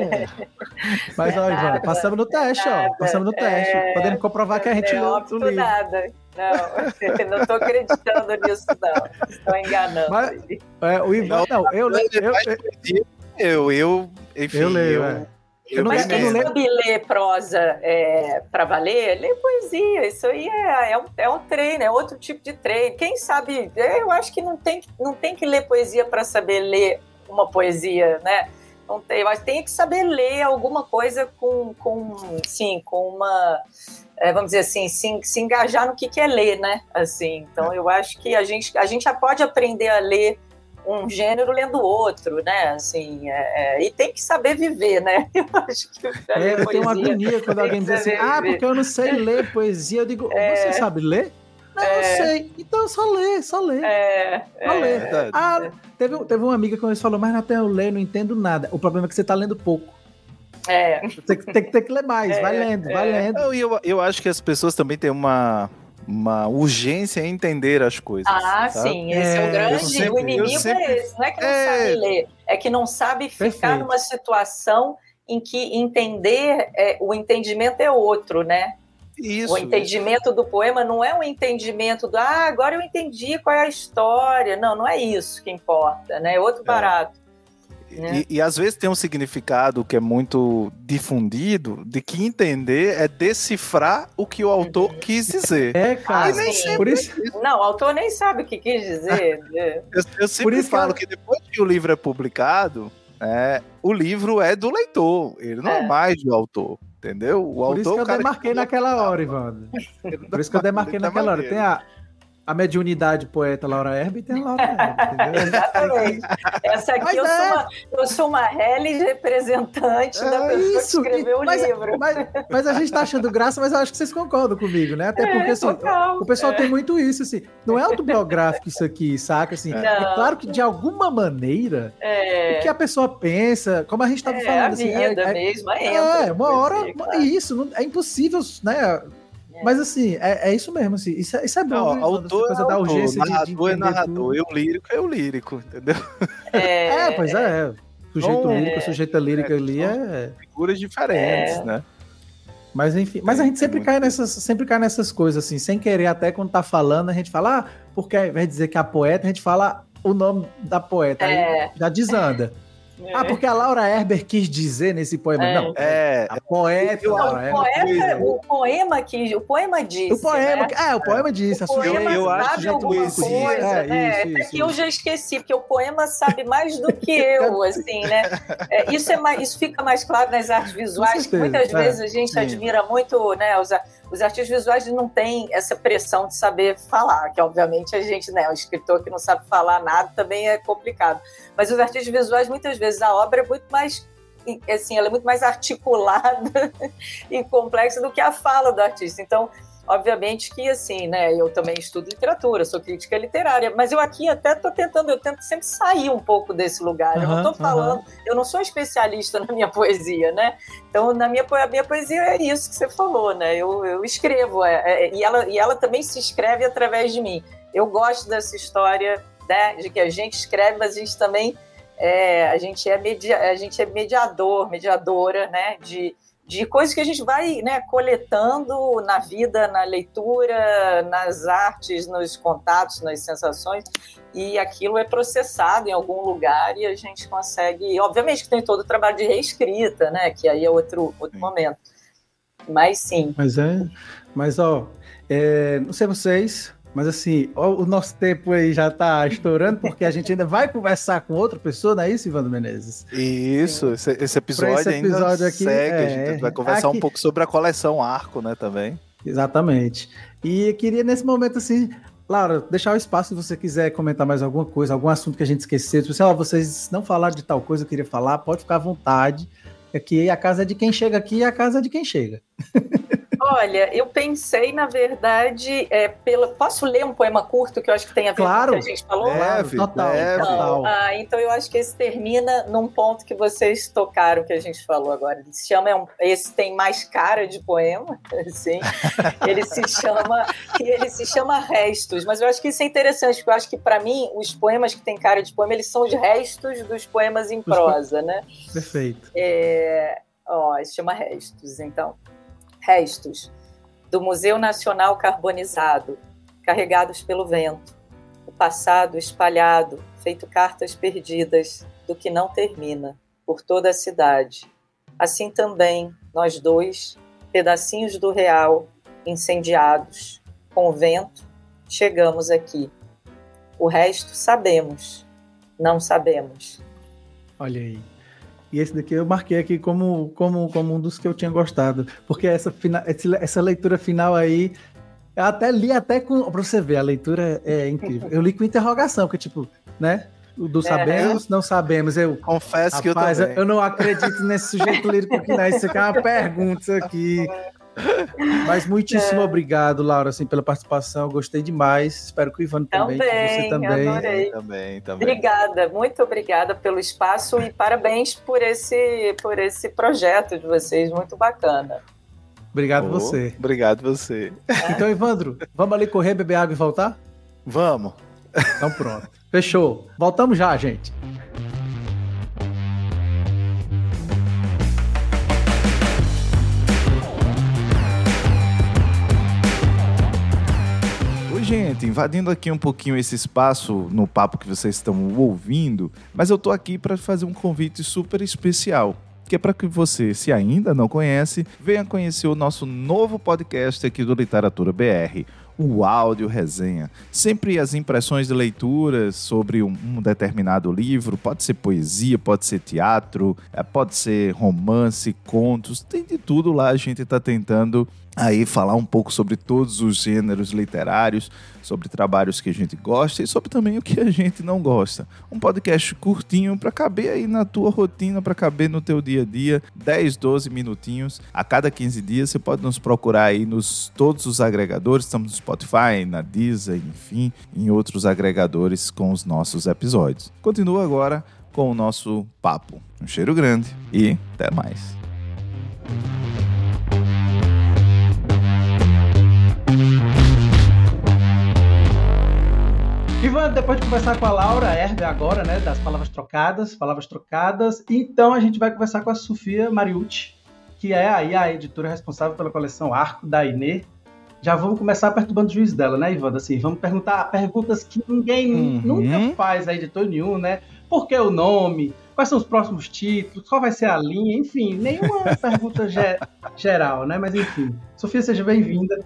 Mas, ó, Ivan, passamos no teste, ó. Passamos no teste. É... Podemos comprovar que a gente leu o livro. nada. Não, não estou acreditando nisso, não. Estou enganando. Mas, é, o Ivan, não, não eu, eu, eu, eu, eu, enfim, eu leio, eu, é. Eu não, Mas quem sabe ler prosa é, para valer, lê poesia. Isso aí é, é, um, é um treino, é outro tipo de treino. Quem sabe, eu acho que não tem, não tem que ler poesia para saber ler uma poesia, né? Não tem, mas tem que saber ler alguma coisa com, com sim, com uma, é, vamos dizer assim, se, se engajar no que, que é ler, né? Assim, então eu acho que a gente, a gente já pode aprender a ler um gênero lendo outro, né? Assim, é, é, e tem que saber viver, né? Eu acho que é, eu tenho uma agonia quando alguém diz assim, ah, porque eu não sei ler poesia. Eu digo, é, você sabe ler? Não, eu é. sei. Então só lê, só lê. É, só lê. É. Ah, teve, teve uma amiga que uma vez falou, mas até eu leio, não entendo nada. O problema é que você tá lendo pouco. É. Tem, tem, tem que ler mais, vai lendo, vai lendo. Eu, eu, eu acho que as pessoas também têm uma uma urgência em entender as coisas. Ah, sabe? sim, esse é, é o grande. Sempre, o inimigo sempre, é esse, não é que não é... sabe ler, é que não sabe ficar Perfeito. numa situação em que entender, é, o entendimento é outro, né? Isso, o entendimento isso. do poema não é um entendimento do ah, agora eu entendi qual é a história. Não, não é isso que importa, né? É outro é. barato. Né? E, e, às vezes tem um significado que é muito difundido de que entender é decifrar o que o autor uhum. quis dizer. É, cara. Ah, por isso... Não, o autor nem sabe o que quis dizer. Né? eu, eu sempre por isso falo que... que depois que o livro é publicado, é, o livro é do leitor, ele não é, é mais do autor. Entendeu? O Por autor, isso que eu demarquei naquela hora, Ivan. Por isso que eu demarquei naquela hora. Tem a, a mediunidade poeta Laura Herb tem Laura Herb, Exatamente. Essa aqui eu, é. sou uma, eu sou uma Hellis representante é da pessoa isso. que escreveu o mas, livro. Mas, mas, a gente tá achando graça, mas eu acho que vocês concordam comigo, né? Até é, porque assim, o pessoal é. tem muito isso, assim. Não é autobiográfico isso aqui, saca? Assim, é claro que de alguma maneira é. o que a pessoa pensa, como a gente tava falando. Assim, a vida mesmo, entra. É, uma hora. Claro. Isso, não, é impossível, né? Mas assim, é, é isso mesmo, assim. Isso, é, isso é bom. Não, né? autor coisa é da urgência narrador de, de é narrador, eu lírico é o lírico, entendeu? É, é pois é. Sujeito lírico, sujeita lírica ali é. Figuras diferentes, né? Mas enfim, mas a gente sempre cai nessas, sempre cai nessas coisas assim, sem querer até quando tá falando, a gente fala, ah, porque ao invés de dizer que é a poeta, a gente fala o nome da poeta, aí já desanda. É. Ah, porque a Laura Herber quis dizer nesse poema. É. Não, é a poeta. Não, Laura o, poeta o poema que. O poema disse. O poema. Né? É, o poema disse. O poema eu, eu acho que poesia. Coisa, é, né? Isso, isso, que eu já esqueci, porque o poema sabe mais do que eu, assim, né? É, isso, é mais, isso fica mais claro nas artes visuais, que muitas é. vezes a gente Sim. admira muito, né? Os, os artistas visuais não têm essa pressão de saber falar, que obviamente a gente, né, o escritor que não sabe falar nada também é complicado. Mas os artistas visuais, muitas vezes, a obra é muito mais assim, ela é muito mais articulada e complexa do que a fala do artista. Então, Obviamente que, assim, né, eu também estudo literatura, sou crítica literária, mas eu aqui até estou tentando, eu tento sempre sair um pouco desse lugar. Uhum, eu não estou falando, uhum. eu não sou especialista na minha poesia, né? Então, na minha, a minha poesia é isso que você falou, né? Eu, eu escrevo, é, é, e, ela, e ela também se escreve através de mim. Eu gosto dessa história, né, de que a gente escreve, mas a gente também é, a gente é, media, a gente é mediador, mediadora, né, de de coisas que a gente vai né, coletando na vida, na leitura, nas artes, nos contatos, nas sensações, e aquilo é processado em algum lugar e a gente consegue. Obviamente que tem todo o trabalho de reescrita, né? Que aí é outro, outro momento. Mas sim. Mas é. Mas, ó, é, não sei vocês, mas assim, o nosso tempo aí já está estourando, porque a gente ainda vai conversar com outra pessoa, não é isso, Ivandro Menezes? Isso, esse, esse, episódio, esse episódio ainda aqui, segue. É, a gente vai conversar aqui... um pouco sobre a coleção Arco, né, também. Exatamente. E queria nesse momento assim, Laura, deixar o espaço se você quiser comentar mais alguma coisa, algum assunto que a gente esqueceu. Se você, ó, vocês não falaram de tal coisa, eu queria falar, pode ficar à vontade. Aqui a casa é de quem chega aqui e a casa é de quem chega. Olha, eu pensei, na verdade, é, pela... posso ler um poema curto que eu acho que tem a ver claro. com o que a gente falou? Deve, total, deve. Então, ah, então eu acho que esse termina num ponto que vocês tocaram que a gente falou agora. Ele se chama, é esse tem mais cara de poema, assim. ele se chama, ele se chama Restos, mas eu acho que isso é interessante, porque eu acho que para mim os poemas que têm cara de poema, eles são os restos dos poemas em prosa, né? Perfeito. É, ó, se chama Restos, então restos do Museu Nacional Carbonizado, carregados pelo vento, o passado espalhado, feito cartas perdidas do que não termina, por toda a cidade. Assim também, nós dois, pedacinhos do real, incendiados, com o vento, chegamos aqui. O resto sabemos, não sabemos. Olha aí. E esse daqui eu marquei aqui como, como, como um dos que eu tinha gostado. Porque essa, essa leitura final aí. Eu até li até com. Pra você ver, a leitura é incrível. Eu li com interrogação, porque, tipo, né? Do sabemos, é. não sabemos. Eu confesso rapaz, que eu também. Eu não acredito nesse sujeito lírico que não. Isso aqui é uma pergunta aqui. Mas muitíssimo é. obrigado, Laura, assim, pela participação. Gostei demais. Espero que o Ivan também, também você também. Adorei. Também, também. Obrigada, muito obrigada pelo espaço e parabéns por esse, por esse projeto de vocês, muito bacana. Obrigado oh, você. Obrigado você. Então, Ivandro, vamos ali correr, beber água e voltar? Vamos. Então pronto. Fechou. Voltamos já, gente. Gente, invadindo aqui um pouquinho esse espaço no papo que vocês estão ouvindo, mas eu tô aqui para fazer um convite super especial que é para que você, se ainda não conhece, venha conhecer o nosso novo podcast aqui do Literatura BR, o áudio resenha. Sempre as impressões de leituras sobre um, um, determinado livro, pode ser poesia, pode ser teatro, é, pode ser romance, contos, tem de tudo lá. A gente está tentando aí falar um pouco sobre todos os gêneros literários, sobre trabalhos que a gente gosta e sobre também o que a gente não gosta. Um podcast curtinho para caber aí na tua rotina, para caber no teu dia a dia, 10, 12 minutinhos a cada 15 dias. Você pode nos procurar aí nos todos os agregadores, estamos no Spotify, na Deezer, enfim, em outros agregadores com os nossos episódios. Continua agora com o nosso papo. Um cheiro grande e até mais. Ivan, depois de conversar com a Laura Herbe agora, né, das palavras trocadas, palavras trocadas, então a gente vai conversar com a Sofia Mariucci, que é aí a editora responsável pela coleção Arco da Inê. Já vamos começar perturbando o juiz dela, né, Ivan? Assim, vamos perguntar perguntas que ninguém uhum. nunca faz a editor nenhum, né? Por que o nome? Quais são os próximos títulos? Qual vai ser a linha? Enfim, nenhuma pergunta ge geral, né? Mas enfim. Sofia, seja bem-vinda.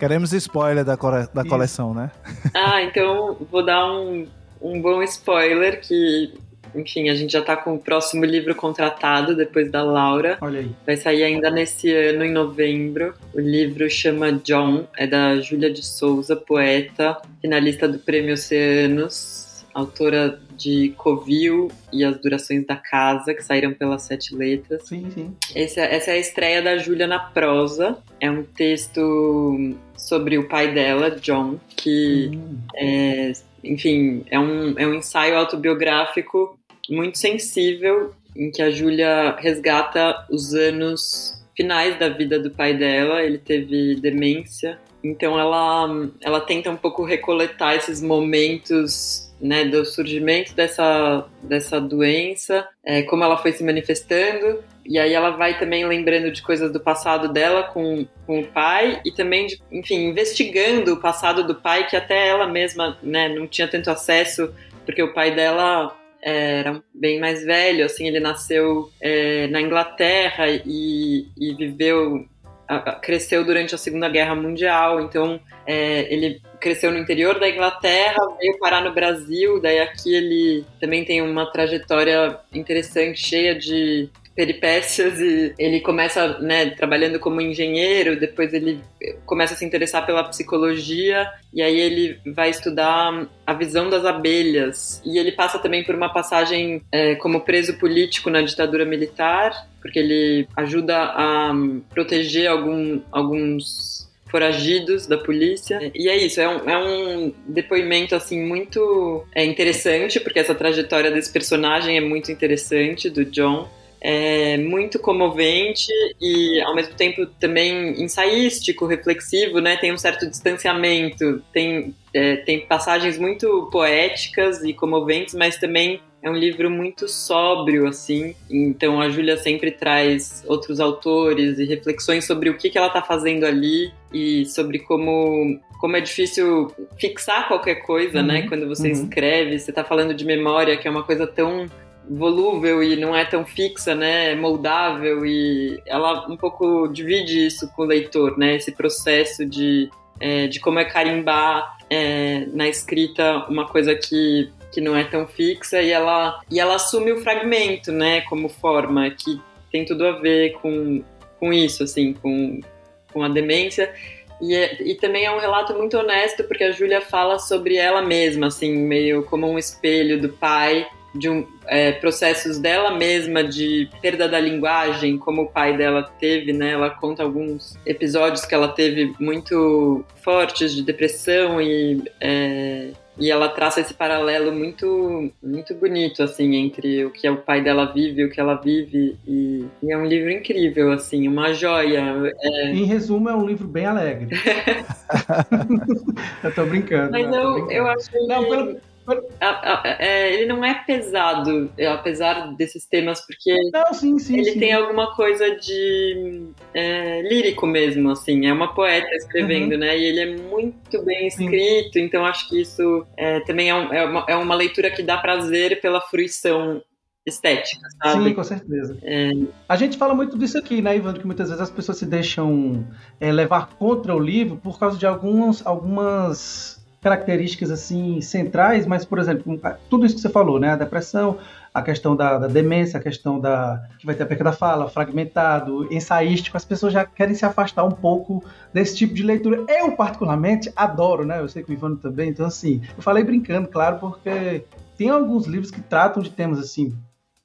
Queremos spoiler da, da coleção, né? Ah, então vou dar um, um bom spoiler que, enfim, a gente já está com o próximo livro contratado depois da Laura. Olha aí. Vai sair ainda nesse ano, em novembro. O livro chama John, é da Júlia de Souza, poeta, finalista do Prêmio Oceanos, autora de Covil e As Durações da Casa, que saíram pelas Sete Letras. Sim, sim. Esse, é, essa é a estreia da Júlia na prosa. É um texto sobre o pai dela, John, que, hum. é, enfim, é um, é um ensaio autobiográfico muito sensível, em que a Júlia resgata os anos finais da vida do pai dela. Ele teve demência. Então ela, ela tenta um pouco recoletar esses momentos né, do surgimento dessa, dessa doença, é, como ela foi se manifestando, e aí ela vai também lembrando de coisas do passado dela com, com o pai e também, de, enfim, investigando o passado do pai, que até ela mesma né, não tinha tanto acesso, porque o pai dela era bem mais velho, assim, ele nasceu é, na Inglaterra e, e viveu cresceu durante a Segunda Guerra Mundial, então é, ele cresceu no interior da Inglaterra, veio parar no Brasil, daí aqui ele também tem uma trajetória interessante, cheia de peripécias e ele começa, né, trabalhando como engenheiro, depois ele começa a se interessar pela psicologia e aí ele vai estudar a visão das abelhas e ele passa também por uma passagem é, como preso político na ditadura militar, porque ele ajuda a proteger algum, alguns foragidos da polícia. E é isso, é um, é um depoimento assim muito é, interessante, porque essa trajetória desse personagem é muito interessante, do John é muito comovente e ao mesmo tempo também ensaístico, reflexivo, né? Tem um certo distanciamento, tem, é, tem passagens muito poéticas e comoventes, mas também é um livro muito sóbrio, assim. Então a Júlia sempre traz outros autores e reflexões sobre o que, que ela está fazendo ali e sobre como como é difícil fixar qualquer coisa, né? uhum, né? Quando você uhum. escreve, você está falando de memória, que é uma coisa tão volúvel e não é tão fixa, né, moldável e ela um pouco divide isso com o leitor, né, esse processo de, é, de como é carimbar é, na escrita uma coisa que, que não é tão fixa e ela, e ela assume o fragmento, né, como forma, que tem tudo a ver com, com isso, assim, com, com a demência. E, é, e também é um relato muito honesto, porque a Júlia fala sobre ela mesma, assim, meio como um espelho do pai de um, é, processos dela mesma de perda da linguagem, como o pai dela teve, né? Ela conta alguns episódios que ela teve muito fortes de depressão e é, e ela traça esse paralelo muito muito bonito assim entre o que o pai dela vive e o que ela vive e, e é um livro incrível assim uma joia é... em resumo é um livro bem alegre eu tô brincando mas eu, brincando. eu acho não, pelo ele não é pesado, é, apesar desses temas, porque não, sim, sim, ele sim. tem alguma coisa de é, lírico mesmo, assim. É uma poeta escrevendo, uhum. né? E ele é muito bem escrito, então acho que isso é, também é, um, é, uma, é uma leitura que dá prazer pela fruição estética, sabe? Sim, com certeza. É... A gente fala muito disso aqui, né, Ivan, que muitas vezes as pessoas se deixam é, levar contra o livro por causa de alguns, algumas características assim centrais, mas por exemplo, tudo isso que você falou, né, a depressão, a questão da, da, demência, a questão da que vai ter a perca da fala, fragmentado, ensaístico, as pessoas já querem se afastar um pouco desse tipo de leitura. Eu particularmente adoro, né? Eu sei que o Ivano também, então assim, eu falei brincando, claro, porque tem alguns livros que tratam de temas assim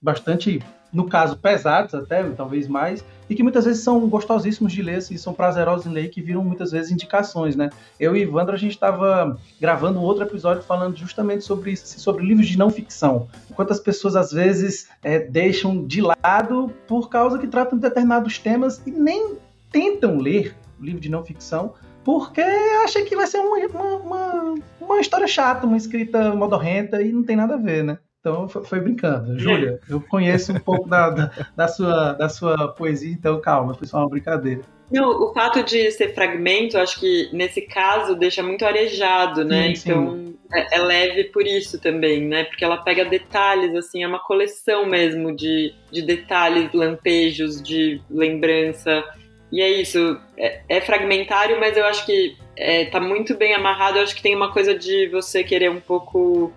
bastante no caso, pesados até, talvez mais, e que muitas vezes são gostosíssimos de ler, assim, são prazerosos em ler, que viram muitas vezes indicações, né? Eu e Ivandro, a gente estava gravando um outro episódio falando justamente sobre isso, assim, sobre livros de não ficção. Quantas pessoas, às vezes, é, deixam de lado por causa que tratam de determinados temas e nem tentam ler livro de não ficção, porque acha que vai ser uma, uma, uma, uma história chata, uma escrita modorrenta e não tem nada a ver, né? Então foi, foi brincando. Júlia, eu conheço um pouco da, da, da, sua, da sua poesia, então calma, foi só uma brincadeira. Não, o fato de ser fragmento, acho que nesse caso deixa muito arejado, né? Sim, então sim. É, é, leve por isso também, né? Porque ela pega detalhes, assim, é uma coleção mesmo de, de detalhes, lampejos, de lembrança. E é isso, é, é fragmentário, mas eu acho que é, tá muito bem amarrado. Eu acho que tem uma coisa de você querer um pouco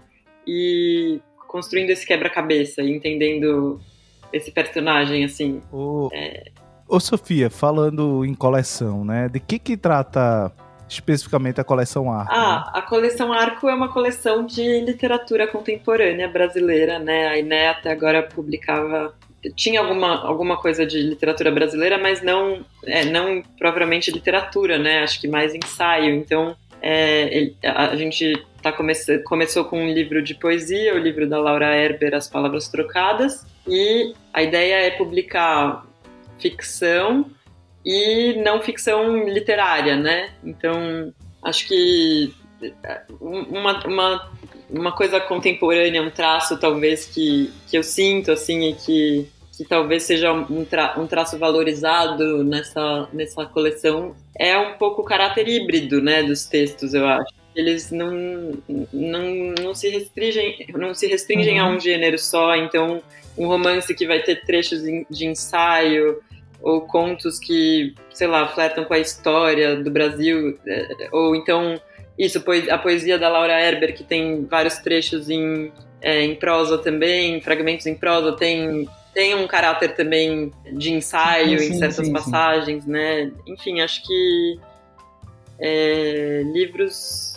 ir construindo esse quebra-cabeça e entendendo esse personagem, assim. Ô, é... Ô, Sofia, falando em coleção, né? De que que trata especificamente a coleção Arco? Ah, né? a coleção Arco é uma coleção de literatura contemporânea brasileira, né? A INE até agora publicava tinha alguma, alguma coisa de literatura brasileira, mas não é, não propriamente literatura, né? Acho que mais ensaio. Então é, ele, a, a gente tá comece, começou com um livro de poesia, o livro da Laura Herber, As Palavras Trocadas, e a ideia é publicar ficção e não ficção literária, né? Então, acho que uma, uma, uma coisa contemporânea, um traço talvez que, que eu sinto, assim, e que, que talvez seja um, tra, um traço valorizado nessa, nessa coleção, é um pouco o caráter híbrido, né, dos textos, eu acho eles não, não, não se restringem, não se restringem uhum. a um gênero só, então um romance que vai ter trechos de ensaio ou contos que, sei lá, flertam com a história do Brasil, é, ou então isso, a poesia da Laura Herber, que tem vários trechos em, é, em prosa também, fragmentos em prosa, tem tem um caráter também de ensaio sim, sim, em certas sim, passagens, né? Enfim, acho que é, livros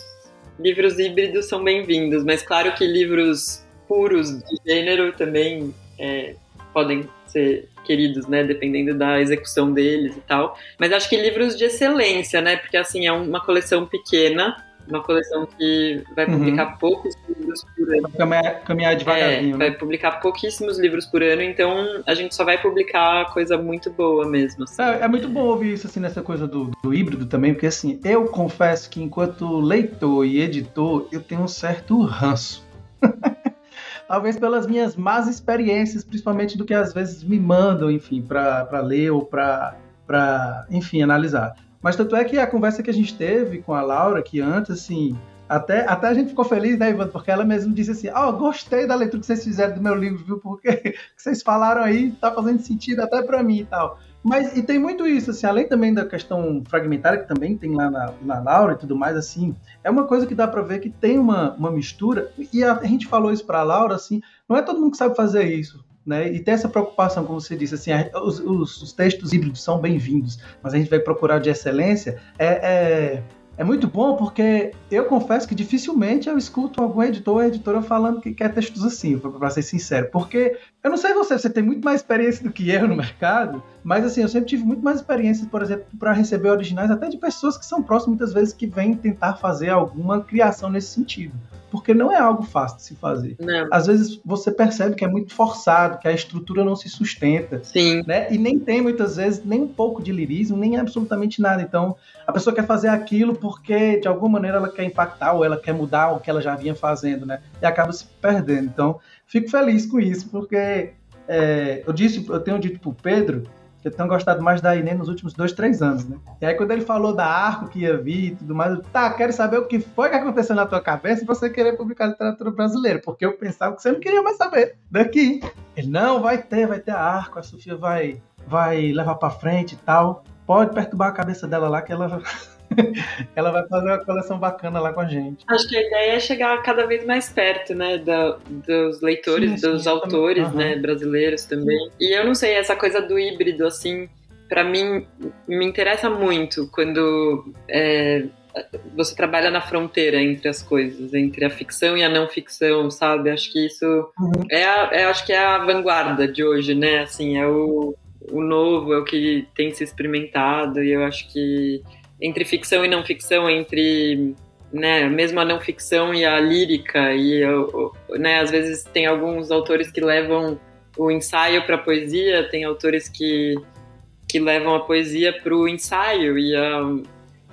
livros híbridos são bem-vindos, mas claro que livros puros de gênero também é, podem ser queridos, né, dependendo da execução deles e tal. Mas acho que livros de excelência, né, porque assim é uma coleção pequena uma coleção que vai uhum. publicar uhum. poucos livros por ano. Vai caminhar, caminhar devagarinho. É, né? Vai publicar pouquíssimos livros por ano, então a gente só vai publicar coisa muito boa mesmo. Assim. É, é, muito bom ouvir isso assim nessa coisa do, do híbrido também, porque assim, eu confesso que enquanto leitor e editor, eu tenho um certo ranço. Talvez pelas minhas más experiências, principalmente do que às vezes me mandam, enfim, para ler ou para, enfim, analisar. Mas tanto é que a conversa que a gente teve com a Laura, que antes, assim, até, até a gente ficou feliz, né, Ivan? Porque ela mesmo disse assim: Ó, oh, gostei da leitura que vocês fizeram do meu livro, viu? Porque que vocês falaram aí tá fazendo sentido até para mim e tal. Mas e tem muito isso, assim, além também da questão fragmentária, que também tem lá na, na Laura e tudo mais, assim, é uma coisa que dá para ver que tem uma, uma mistura, e a, a gente falou isso pra Laura, assim, não é todo mundo que sabe fazer isso né? E ter essa preocupação, como você disse, assim, os, os, os textos híbridos são bem-vindos, mas a gente vai procurar de excelência. É, é, é, muito bom porque eu confesso que dificilmente eu escuto algum editor ou editora falando que quer textos assim, para ser sincero. Porque eu não sei você, você tem muito mais experiência do que eu no mercado, mas assim, eu sempre tive muito mais experiência, por exemplo, para receber originais até de pessoas que são próximas muitas vezes que vêm tentar fazer alguma criação nesse sentido porque não é algo fácil de se fazer. Não. Às vezes você percebe que é muito forçado, que a estrutura não se sustenta. Sim. Né? E nem tem muitas vezes nem um pouco de lirismo, nem absolutamente nada. Então, a pessoa quer fazer aquilo porque de alguma maneira ela quer impactar ou ela quer mudar o que ela já vinha fazendo, né? E acaba se perdendo. Então, fico feliz com isso, porque é, eu disse, eu tenho dito pro Pedro que eu tenho gostado mais da Inê nos últimos dois, três anos, né? E aí quando ele falou da Arco que ia vir e tudo mais, eu, tá, quero saber o que foi que aconteceu na tua cabeça pra você querer publicar literatura brasileira, porque eu pensava que você não queria mais saber daqui. Ele, não, vai ter, vai ter a Arco, a Sofia vai, vai levar pra frente e tal. Pode perturbar a cabeça dela lá que ela ela vai fazer uma coleção bacana lá com a gente. Acho que a ideia é chegar cada vez mais perto, né, da, dos leitores, sim, dos autores, uhum. né, brasileiros também. E eu não sei, essa coisa do híbrido, assim, para mim me interessa muito quando é, você trabalha na fronteira entre as coisas, entre a ficção e a não ficção, sabe? Acho que isso uhum. é, a, é, acho que é a vanguarda de hoje, né? Assim, é o, o novo, é o que tem se experimentado e eu acho que entre ficção e não ficção, entre né, mesmo a não ficção e a lírica e né, às vezes tem alguns autores que levam o ensaio para a poesia, tem autores que que levam a poesia para o ensaio e a,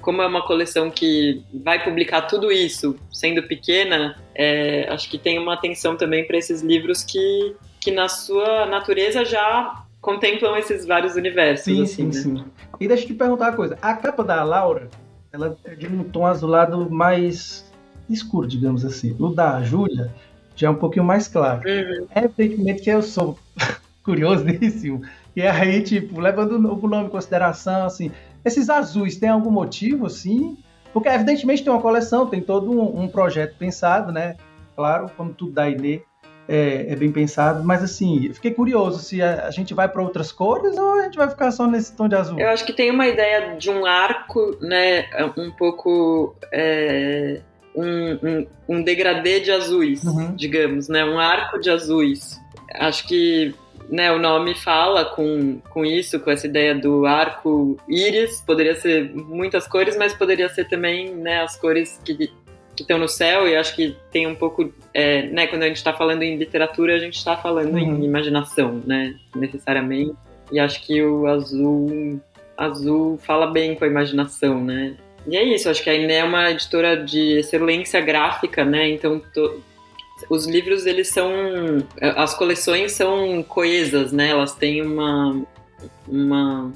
como é uma coleção que vai publicar tudo isso, sendo pequena, é, acho que tem uma atenção também para esses livros que, que na sua natureza já contemplam esses vários universos. Sim, assim, sim, né? sim. E deixa eu te perguntar uma coisa. A capa da Laura, ela é de um tom azulado mais escuro, digamos assim. O da Júlia já é um pouquinho mais claro. Uhum. É evidentemente que eu sou curiosíssimo. E aí, tipo, levando o nome em consideração, assim, esses azuis têm algum motivo, assim? Porque, evidentemente, tem uma coleção, tem todo um, um projeto pensado, né? Claro, como tudo da Inê, é, é, bem pensado, mas assim, eu fiquei curioso se a, a gente vai para outras cores ou a gente vai ficar só nesse tom de azul. Eu acho que tem uma ideia de um arco, né, um pouco é, um, um, um, degradê de azuis, uhum. digamos, né, um arco de azuis. Acho que né, o nome fala com, com isso, com essa ideia do arco íris, poderia ser muitas cores, mas poderia ser também né, as cores que que estão no céu, e acho que tem um pouco, é, né, quando a gente está falando em literatura, a gente está falando uhum. em imaginação, né, necessariamente, e acho que o azul, azul fala bem com a imaginação, né, e é isso, acho que a Iné é uma editora de excelência gráfica, né, então to, os livros, eles são, as coleções são coesas, né, elas têm uma, uma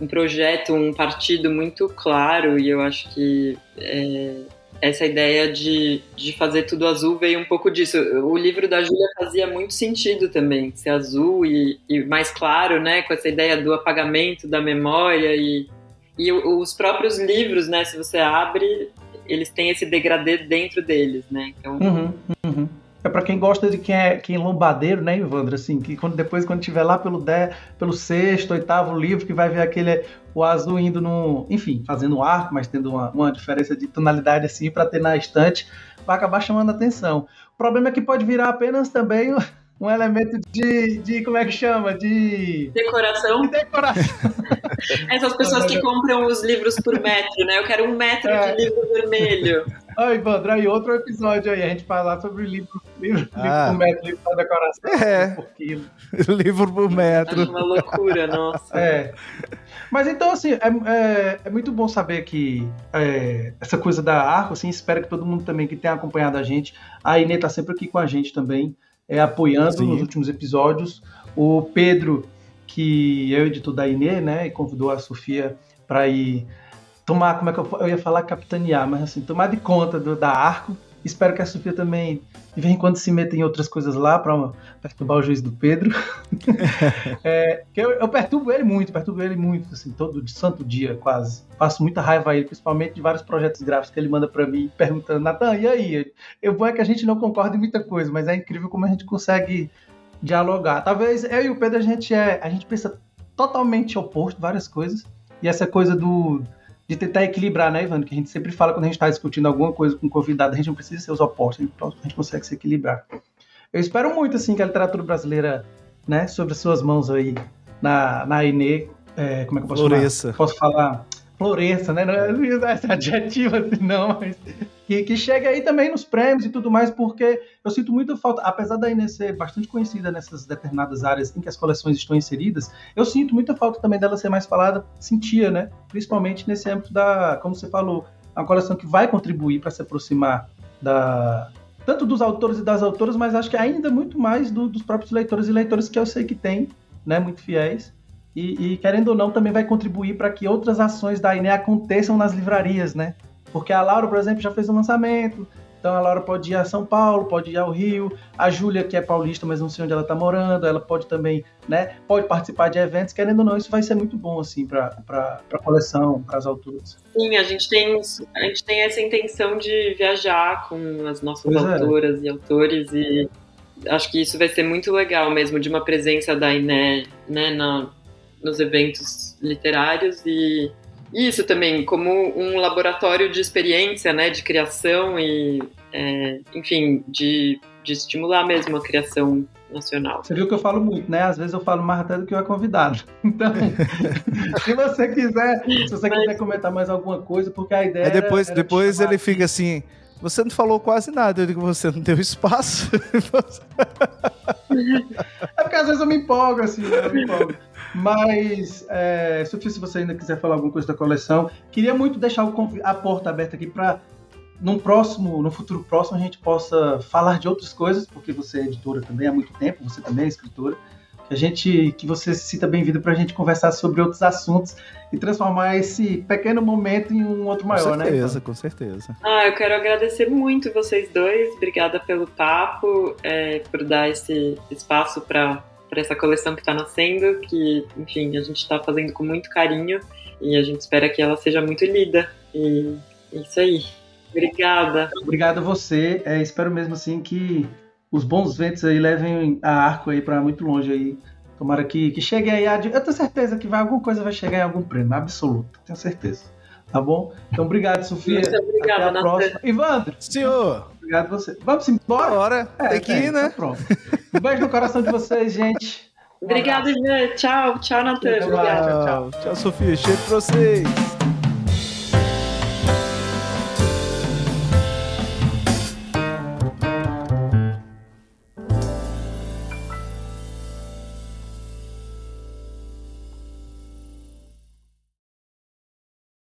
um projeto, um partido muito claro, e eu acho que é, essa ideia de, de fazer tudo azul veio um pouco disso. O livro da Júlia fazia muito sentido também, ser azul e, e, mais claro, né, com essa ideia do apagamento da memória e, e os próprios livros, né, se você abre, eles têm esse degradê dentro deles, né, então... Uhum, uhum. É para quem gosta de quem é quem é lombadeiro, né, Ivandro? Assim, que quando, depois, quando tiver lá pelo, de, pelo sexto, oitavo livro, que vai ver aquele o azul indo no. Enfim, fazendo arco, mas tendo uma, uma diferença de tonalidade assim para ter na estante, vai acabar chamando atenção. O problema é que pode virar apenas também um elemento de, de como é que chama? De decoração. De decoração. Essas pessoas que compram os livros por metro, né? Eu quero um metro é. de livro vermelho. Oi, Evandro, aí outro episódio aí, a gente falar sobre livro, livro, ah. livro por metro, livro para decoração. É. Por quilo. livro por metro. uma loucura, nossa. É. Mas então, assim, é, é, é muito bom saber que é, essa coisa da Arco, assim, espero que todo mundo também que tenha acompanhado a gente. A Inê tá sempre aqui com a gente também é, apoiando Sim. nos últimos episódios. O Pedro, que é o editor da Inê, né, e convidou a Sofia para ir tomar, como é que eu, eu, ia falar capitanear, mas assim, tomar de conta do, da Arco. Espero que a Sofia também, de vez em quando, se meta em outras coisas lá para perturbar o juiz do Pedro. é, que eu, eu, perturbo ele muito, perturbo ele muito, assim, todo santo dia, quase. Faço muita raiva a ele, principalmente de vários projetos gráficos que ele manda para mim, perguntando, Natan, e aí? Eu vou é que a gente não concorda em muita coisa, mas é incrível como a gente consegue dialogar. Talvez eu e o Pedro, a gente é, a gente pensa totalmente oposto várias coisas, e essa coisa do de tentar equilibrar, né, Ivan? Que a gente sempre fala quando a gente está discutindo alguma coisa com um convidado, a gente não precisa ser os opostos, a gente consegue se equilibrar. Eu espero muito, assim, que a literatura brasileira, né, sobre as suas mãos aí, na, na Inê, é, como é que eu posso Floresça. falar? Posso falar? Floresça, né? Não é usar esse adjetivo assim, não, mas que, que chegue aí também nos prêmios e tudo mais, porque eu sinto muita falta, apesar da Inês ser bastante conhecida nessas determinadas áreas em que as coleções estão inseridas, eu sinto muita falta também dela ser mais falada, sentia, né? Principalmente nesse âmbito da, como você falou, uma coleção que vai contribuir para se aproximar da tanto dos autores e das autoras, mas acho que ainda muito mais do, dos próprios leitores e leitores que eu sei que tem, né, muito fiéis. E, e querendo ou não, também vai contribuir para que outras ações da INE aconteçam nas livrarias, né? Porque a Laura, por exemplo, já fez um lançamento, então a Laura pode ir a São Paulo, pode ir ao Rio. A Júlia, que é paulista, mas não sei onde ela está morando, ela pode também, né? Pode participar de eventos. Querendo ou não, isso vai ser muito bom, assim, para a coleção, para as alturas. Sim, a gente, tem, a gente tem essa intenção de viajar com as nossas pois é. autoras é. e autores e acho que isso vai ser muito legal mesmo, de uma presença da Iné, né, na, nos eventos literários e isso também, como um laboratório de experiência, né, de criação e, é, enfim, de, de estimular mesmo a criação nacional. Você viu que eu falo muito, né? Às vezes eu falo mais até do que o convidado. Então, se você quiser, se você Mas... quiser comentar mais alguma coisa, porque a ideia. É depois, depois ele fica assim. Você não falou quase nada, eu digo, você não deu espaço. é porque às vezes eu me empolgo, assim, né? eu me empolgo. Mas, é, Sofia, se você ainda quiser falar alguma coisa da coleção, queria muito deixar a porta aberta aqui para num próximo, no futuro próximo, a gente possa falar de outras coisas, porque você é editora também há muito tempo, você também é escritora. Que a gente, que você se sinta bem-vindo para a gente conversar sobre outros assuntos e transformar esse pequeno momento em um outro maior, né? Com certeza, né? com certeza. Ah, eu quero agradecer muito vocês dois. Obrigada pelo papo, é, por dar esse espaço para para essa coleção que está nascendo, que, enfim, a gente está fazendo com muito carinho e a gente espera que ela seja muito lida. E é isso aí. Obrigada. Obrigado a você. É, espero mesmo assim que os bons ventos aí levem a arco aí para muito longe aí. Tomara que, que chegue aí. A... Eu tenho certeza que vai, alguma coisa vai chegar em algum prêmio, absoluto. Tenho certeza. Tá bom? Então, obrigado, Sofia. Muito obrigada, Até a próxima. Ivandro. Senhor. Obrigado a você. Vamos embora? Bora. É, Tem que ir, né? Então pronto. Um beijo no coração de vocês, gente. Um Obrigada, Tchau. Tchau, Natan. Tchau, tchau. Tchau, Sofia. Cheiro pra vocês.